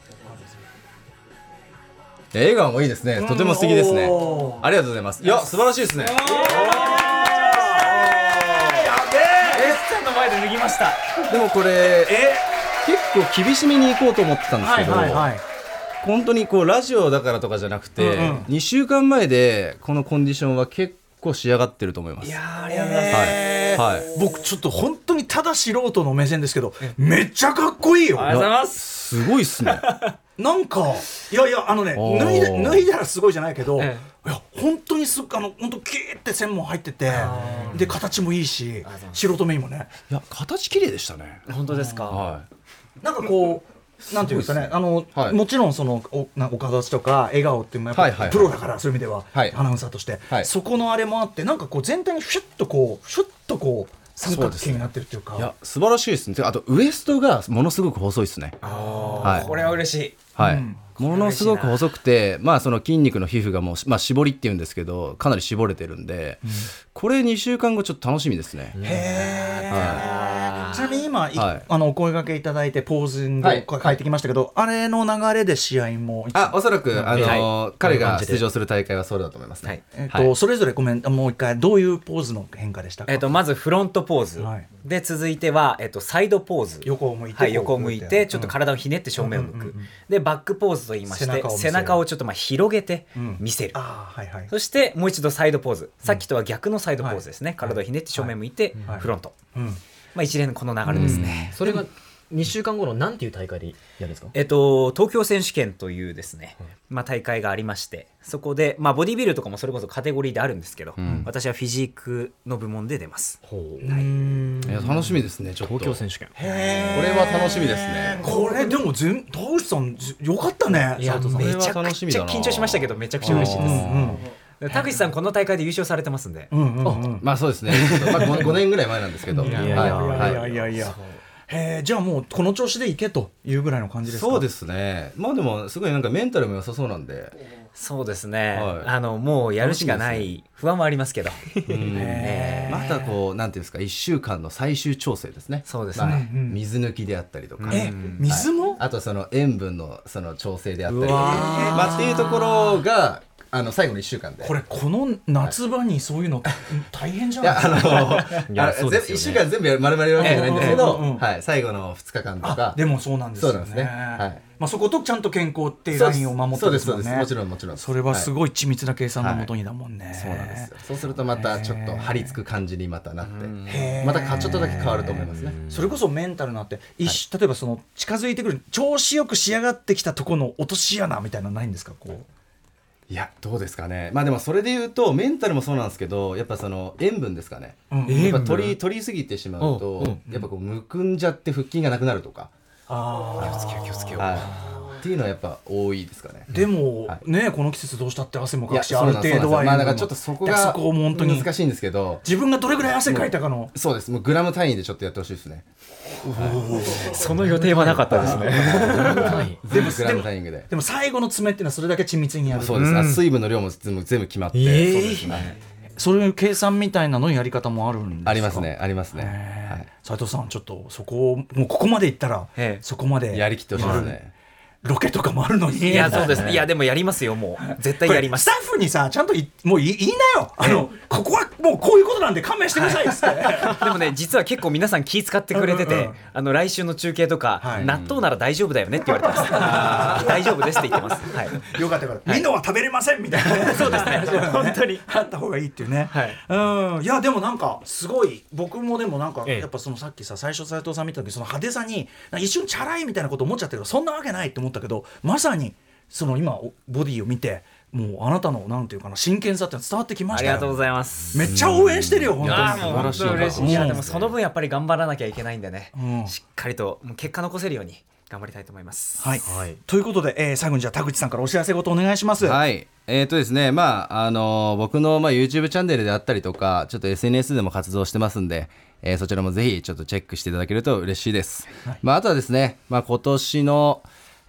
[SPEAKER 4] 笑顔もいいですね。とても素敵ですね。ありがとうございます。いや素晴らしいですね
[SPEAKER 3] エスちゃんの前で脱ぎました。
[SPEAKER 4] でもこれ結構厳しめに行こうと思ってたんですけど、
[SPEAKER 1] はい
[SPEAKER 4] 本当にこうラジオだからとかじゃなくて、
[SPEAKER 1] うんうん。
[SPEAKER 4] 2週間前でこのコンディションは結構仕上がってると思います。
[SPEAKER 3] いやーありがとうございます。
[SPEAKER 1] えー
[SPEAKER 4] はい。はい。
[SPEAKER 1] 僕ちょっと本当にただ素人の目線ですけどめっちゃかっこいいよ。
[SPEAKER 3] ありがとうございます
[SPEAKER 4] すごいっすね。
[SPEAKER 1] なんかいやいやあのね脱いだ脱いだらすごいじゃないけど、
[SPEAKER 3] え
[SPEAKER 1] いや本当にすあの本当キーって線も入っててで形もいいし素人目にもね。
[SPEAKER 4] いや形綺麗でしたね。
[SPEAKER 3] 本当ですか？
[SPEAKER 4] は
[SPEAKER 1] なんかこうなんていうんですかねあの、
[SPEAKER 4] はい。
[SPEAKER 1] もちろんそのおなお形とか笑顔っていうのもやっぱプロだからそういう意味では、
[SPEAKER 4] はい。
[SPEAKER 1] アナウンサーとして、
[SPEAKER 4] はい。
[SPEAKER 1] そこのあれもあってなんかこう全体にシュッとこうシュッとこう三角形になってるっていうか
[SPEAKER 4] い。いや素晴らしいですね。あとウエストがものすごく細いですね。はい
[SPEAKER 3] これは嬉しい
[SPEAKER 4] はい。
[SPEAKER 1] うん
[SPEAKER 4] ものすごく細くて、まあその筋肉の皮膚がもう、まあ、絞りっていうんですけどかなり絞れてるんで、これ2週間後ちょっと楽しみですね。
[SPEAKER 1] へー。ちなみに今、い
[SPEAKER 4] はい。
[SPEAKER 1] あのお声掛けいただいてポーズン
[SPEAKER 4] はい。
[SPEAKER 1] を書いてきましたけど、あれの流れで試合も
[SPEAKER 4] あおそらく、あの
[SPEAKER 2] はい。
[SPEAKER 4] 彼が出場する大会はそうだと思いますね。
[SPEAKER 3] はい。
[SPEAKER 1] えっとそれぞれごめんもう一回どういうポーズの変化でしたか、
[SPEAKER 3] えっとまずフロントポーズ、
[SPEAKER 1] はい。
[SPEAKER 3] で続いては、えっと、サイドポーズ。
[SPEAKER 1] 横を向いて
[SPEAKER 3] はい、横を向いてちょっと
[SPEAKER 1] うん
[SPEAKER 3] 体をひねって正面を向く、
[SPEAKER 1] うん。うんうんうん
[SPEAKER 3] でバックポーズと言いまして
[SPEAKER 1] 背中を
[SPEAKER 3] ちょっとまあ広げて
[SPEAKER 1] うん
[SPEAKER 3] 見せる、
[SPEAKER 1] あーはいはい。
[SPEAKER 3] そしてもう一度サイドポーズ、さっきとは逆のサイドポーズですね、体をひねって正面向いて、
[SPEAKER 1] はい。
[SPEAKER 3] フロント、
[SPEAKER 1] うん。
[SPEAKER 3] まあ、一連のこの流れですね、
[SPEAKER 2] それが2週間後の何ていう大会でやるんですか？
[SPEAKER 3] えっと、東京選手権というですね、まあ、大会がありましてそこで、まあ、ボディビルとかもそれこそカテゴリーであるんですけど、
[SPEAKER 4] ん。
[SPEAKER 3] 私はフィジークの部門で出ます。
[SPEAKER 2] ほう。
[SPEAKER 1] うん
[SPEAKER 4] いや楽しみですねちょっと。
[SPEAKER 2] 東京選手権。
[SPEAKER 1] へ
[SPEAKER 4] これは楽しみですね。
[SPEAKER 1] これでも全田口さんずよかったね。
[SPEAKER 3] いやめちゃ
[SPEAKER 4] これは楽
[SPEAKER 3] くちゃ
[SPEAKER 4] しみだな。
[SPEAKER 3] 緊張しましたけどめちゃくちゃ嬉しいです、
[SPEAKER 1] うん
[SPEAKER 3] で田口さんこの大会で優勝されてますんで、
[SPEAKER 1] うんうんうんうん。
[SPEAKER 4] まあそうですね。まあ 5, 年ぐらい前なんですけど。
[SPEAKER 1] いやいやいやいや。いやいやへえじゃあもうこの調子でいけというぐらいの感じですか？
[SPEAKER 4] そうですね。まあでもすごいなんかメンタルも良さそうなんで。
[SPEAKER 3] そうですね、
[SPEAKER 4] はい。
[SPEAKER 3] あのもうやるしかない。不安はありますけど。
[SPEAKER 4] うん。またこうなんていうんですか？1週間の最終調整ですね。
[SPEAKER 3] そうですね。
[SPEAKER 4] まあ
[SPEAKER 1] うん
[SPEAKER 4] 水抜きであったりとか。
[SPEAKER 1] え水も？
[SPEAKER 4] あとその塩分のその調整であったり。
[SPEAKER 3] うわー。
[SPEAKER 4] まあっていうところがあの最後の1週間で。
[SPEAKER 1] これこの夏場にそういうの大変じゃない？
[SPEAKER 2] ですよね。
[SPEAKER 4] 1週間全部丸々やるわけじゃないんですけど、はい、最後の2日間と
[SPEAKER 1] あ
[SPEAKER 4] か
[SPEAKER 1] でもそうなんですよね。
[SPEAKER 4] はい。
[SPEAKER 1] まあそことちゃんと健康っていうラインを守って
[SPEAKER 4] です
[SPEAKER 1] もんね。
[SPEAKER 4] そうですもちろんもちろん。
[SPEAKER 1] それはす
[SPEAKER 4] い、
[SPEAKER 1] ごい緻密な計算のもとにだもんね。
[SPEAKER 4] そうなんですよ。そうするとまたちょっと張り付く感じにまたなって。またかちょっとだけ変わると思いますね。
[SPEAKER 1] それこそメンタルなって一例えばその近づいてくる調子よく仕上がってきたところの落とし穴みたいなのないんですか？こう
[SPEAKER 4] いやどうですかね。まあでもそれで言うとメンタルもそうなんですけどやっぱその塩分ですかね。
[SPEAKER 1] うん。
[SPEAKER 4] やっぱ取り取りすぎてしまうと、
[SPEAKER 2] うん。うん。
[SPEAKER 4] やっぱこうむくんじゃって腹筋がなくなるとか、
[SPEAKER 1] あ
[SPEAKER 3] 気をつけよう気をつけよう、
[SPEAKER 4] はい、っていうのはやっぱ多いですかね。
[SPEAKER 1] ーでも
[SPEAKER 4] は
[SPEAKER 1] ねこの季節どうしたって汗もかくしある程度は
[SPEAKER 4] そうなんです。よまあだからちょっとそこが
[SPEAKER 1] そこも本当に。
[SPEAKER 4] 難しいんですけど。
[SPEAKER 1] 自分がどれぐらい汗かいたかの。
[SPEAKER 4] そうです。もうグラム単位でちょっとやってほしいですね。
[SPEAKER 3] その予定はなかったですね。
[SPEAKER 4] 全部グラム単位で
[SPEAKER 1] でも最後の詰めっていうのはそれだけ緻密にやる。
[SPEAKER 4] そうです、あ水分の量も全部全部決まって、
[SPEAKER 2] えー。
[SPEAKER 4] そうですね。
[SPEAKER 1] そういう計算みたいなのやり方もあるんですか？
[SPEAKER 4] ありますね。ありますね、は
[SPEAKER 1] 斉藤さんちょっとそこをもうここまでいったら
[SPEAKER 3] ええ。
[SPEAKER 1] そこまで。
[SPEAKER 4] い、やりきってほしいですね、
[SPEAKER 1] ロケとかもあるのに。
[SPEAKER 3] いやそうです。ね。いやでもやりますよもう。絶対やります。
[SPEAKER 1] スタッフにさちゃんといもうい言いなよ。あのここはもうこういうことなんで勘弁してくださいって。
[SPEAKER 3] でもね実は結構皆さん気使ってくれてて、
[SPEAKER 1] うんうんうん。
[SPEAKER 3] あの来週の中継とか、
[SPEAKER 1] はい。
[SPEAKER 3] 納豆なら大丈夫だよねって言われてます。大丈夫ですって言ってます。はい。
[SPEAKER 1] よかったよかった。みんなは食べれませんみたいな。ねそうですね。
[SPEAKER 3] 本当に。
[SPEAKER 1] あった方がいいっていうね、
[SPEAKER 3] はい。
[SPEAKER 1] うん。いやでもなんかすごい僕もでもなんか
[SPEAKER 2] ええ。
[SPEAKER 1] やっぱそのさっきさ最初斉藤さん見た時その派手さに一瞬チャラいみたいなこと思っちゃったけどそんなわけないって思ったけどまさにその今おボディを見てもうあなたのなんていうかな真剣さって伝わってきました
[SPEAKER 3] ありがとうございます。
[SPEAKER 1] めっちゃ応援してるよ本当に。
[SPEAKER 3] あもう本当嬉しい。いやでも
[SPEAKER 1] うん
[SPEAKER 3] その分やっぱり頑張らなきゃいけないんでね、
[SPEAKER 1] うん。
[SPEAKER 3] しっかりと結果残せるように頑張りたいと思います。
[SPEAKER 1] はい、
[SPEAKER 2] はい。
[SPEAKER 1] ということで、えー最後にじゃあ田口さんからお知らせごとお願いします。
[SPEAKER 4] はい。えーとですね、まあ、あの僕の、まあ、YouTube チャンネルであったりとか、ちょっと SNS でも活動してますんで、えーそちらもぜひちょっとチェックしていただけると嬉しいです。まあ、あとはですね、まあ、今年の、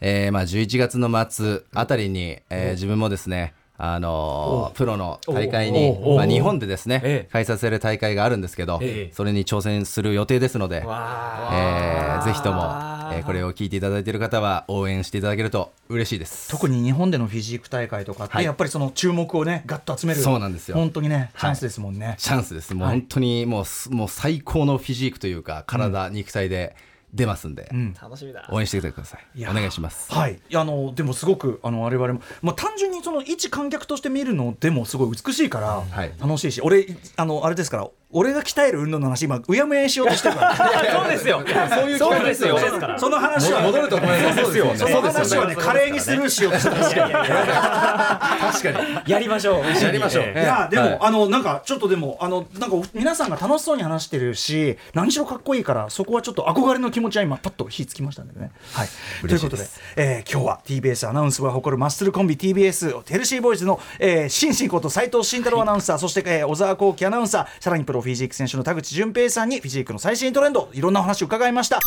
[SPEAKER 4] えーまあ、11月の末あたりに、えー自分もですね、あのプロの大会に
[SPEAKER 1] お、
[SPEAKER 4] まあ、日本でですね、
[SPEAKER 3] ええ。
[SPEAKER 4] 開催される大会があるんですけど、
[SPEAKER 3] ええ。
[SPEAKER 4] それに挑戦する予定ですので、
[SPEAKER 3] わ
[SPEAKER 4] えーぜひとも
[SPEAKER 3] わ、
[SPEAKER 4] えーこれを聞いていただいている方は応援していただけると嬉しいです。
[SPEAKER 1] 特に日本でのフィジーク大会とかって、
[SPEAKER 4] はい。
[SPEAKER 1] やっぱりその注目をねガッと集める。
[SPEAKER 4] そうなんですよ。
[SPEAKER 1] 本当にねチャンスですもんね、
[SPEAKER 4] チャンスです。もう本当にもうす、もう最高のフィジークというか、体、肉体で出ますんで、
[SPEAKER 1] ん。
[SPEAKER 3] 楽しみだ。
[SPEAKER 4] 応援してください。お願いします。
[SPEAKER 1] はい、いやあのでもすごくあの我々も、まあ、単純にその一観客として見るのでもすごい美しいから
[SPEAKER 4] はい。
[SPEAKER 1] 楽しいし、俺あのあれですから俺が鍛える運動の話今うやむやにしようとしてるから。
[SPEAKER 3] そうですよ。
[SPEAKER 4] そういう
[SPEAKER 3] そうですよ。
[SPEAKER 1] その話は
[SPEAKER 4] 戻ると思います。そうですよね。
[SPEAKER 1] その話はね華麗にスルーしようとしてます
[SPEAKER 4] 確かに。
[SPEAKER 3] やりましょう。
[SPEAKER 4] やりましょう。
[SPEAKER 1] い。やでも、
[SPEAKER 4] はい
[SPEAKER 1] あのなんかちょっとでもあのなんか皆さんが楽しそうに話してるし何しろかっこいいからそこはちょっと憧れの気持ちは今パッと火つきましたんでね。はい、ということで、えー今日は TBS アナウンス部が誇るマッスルコンビ TBS ヘルシーボーイズの、えー、新進こと斉藤慎太郎アナウンサー、そして、えー小沢光輝アナウンサーさらにプロフィジーク選手の田口淳平さんにフィジークの最新トレンドいろんなお話を伺いました。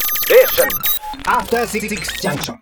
[SPEAKER 5] After Six Junction.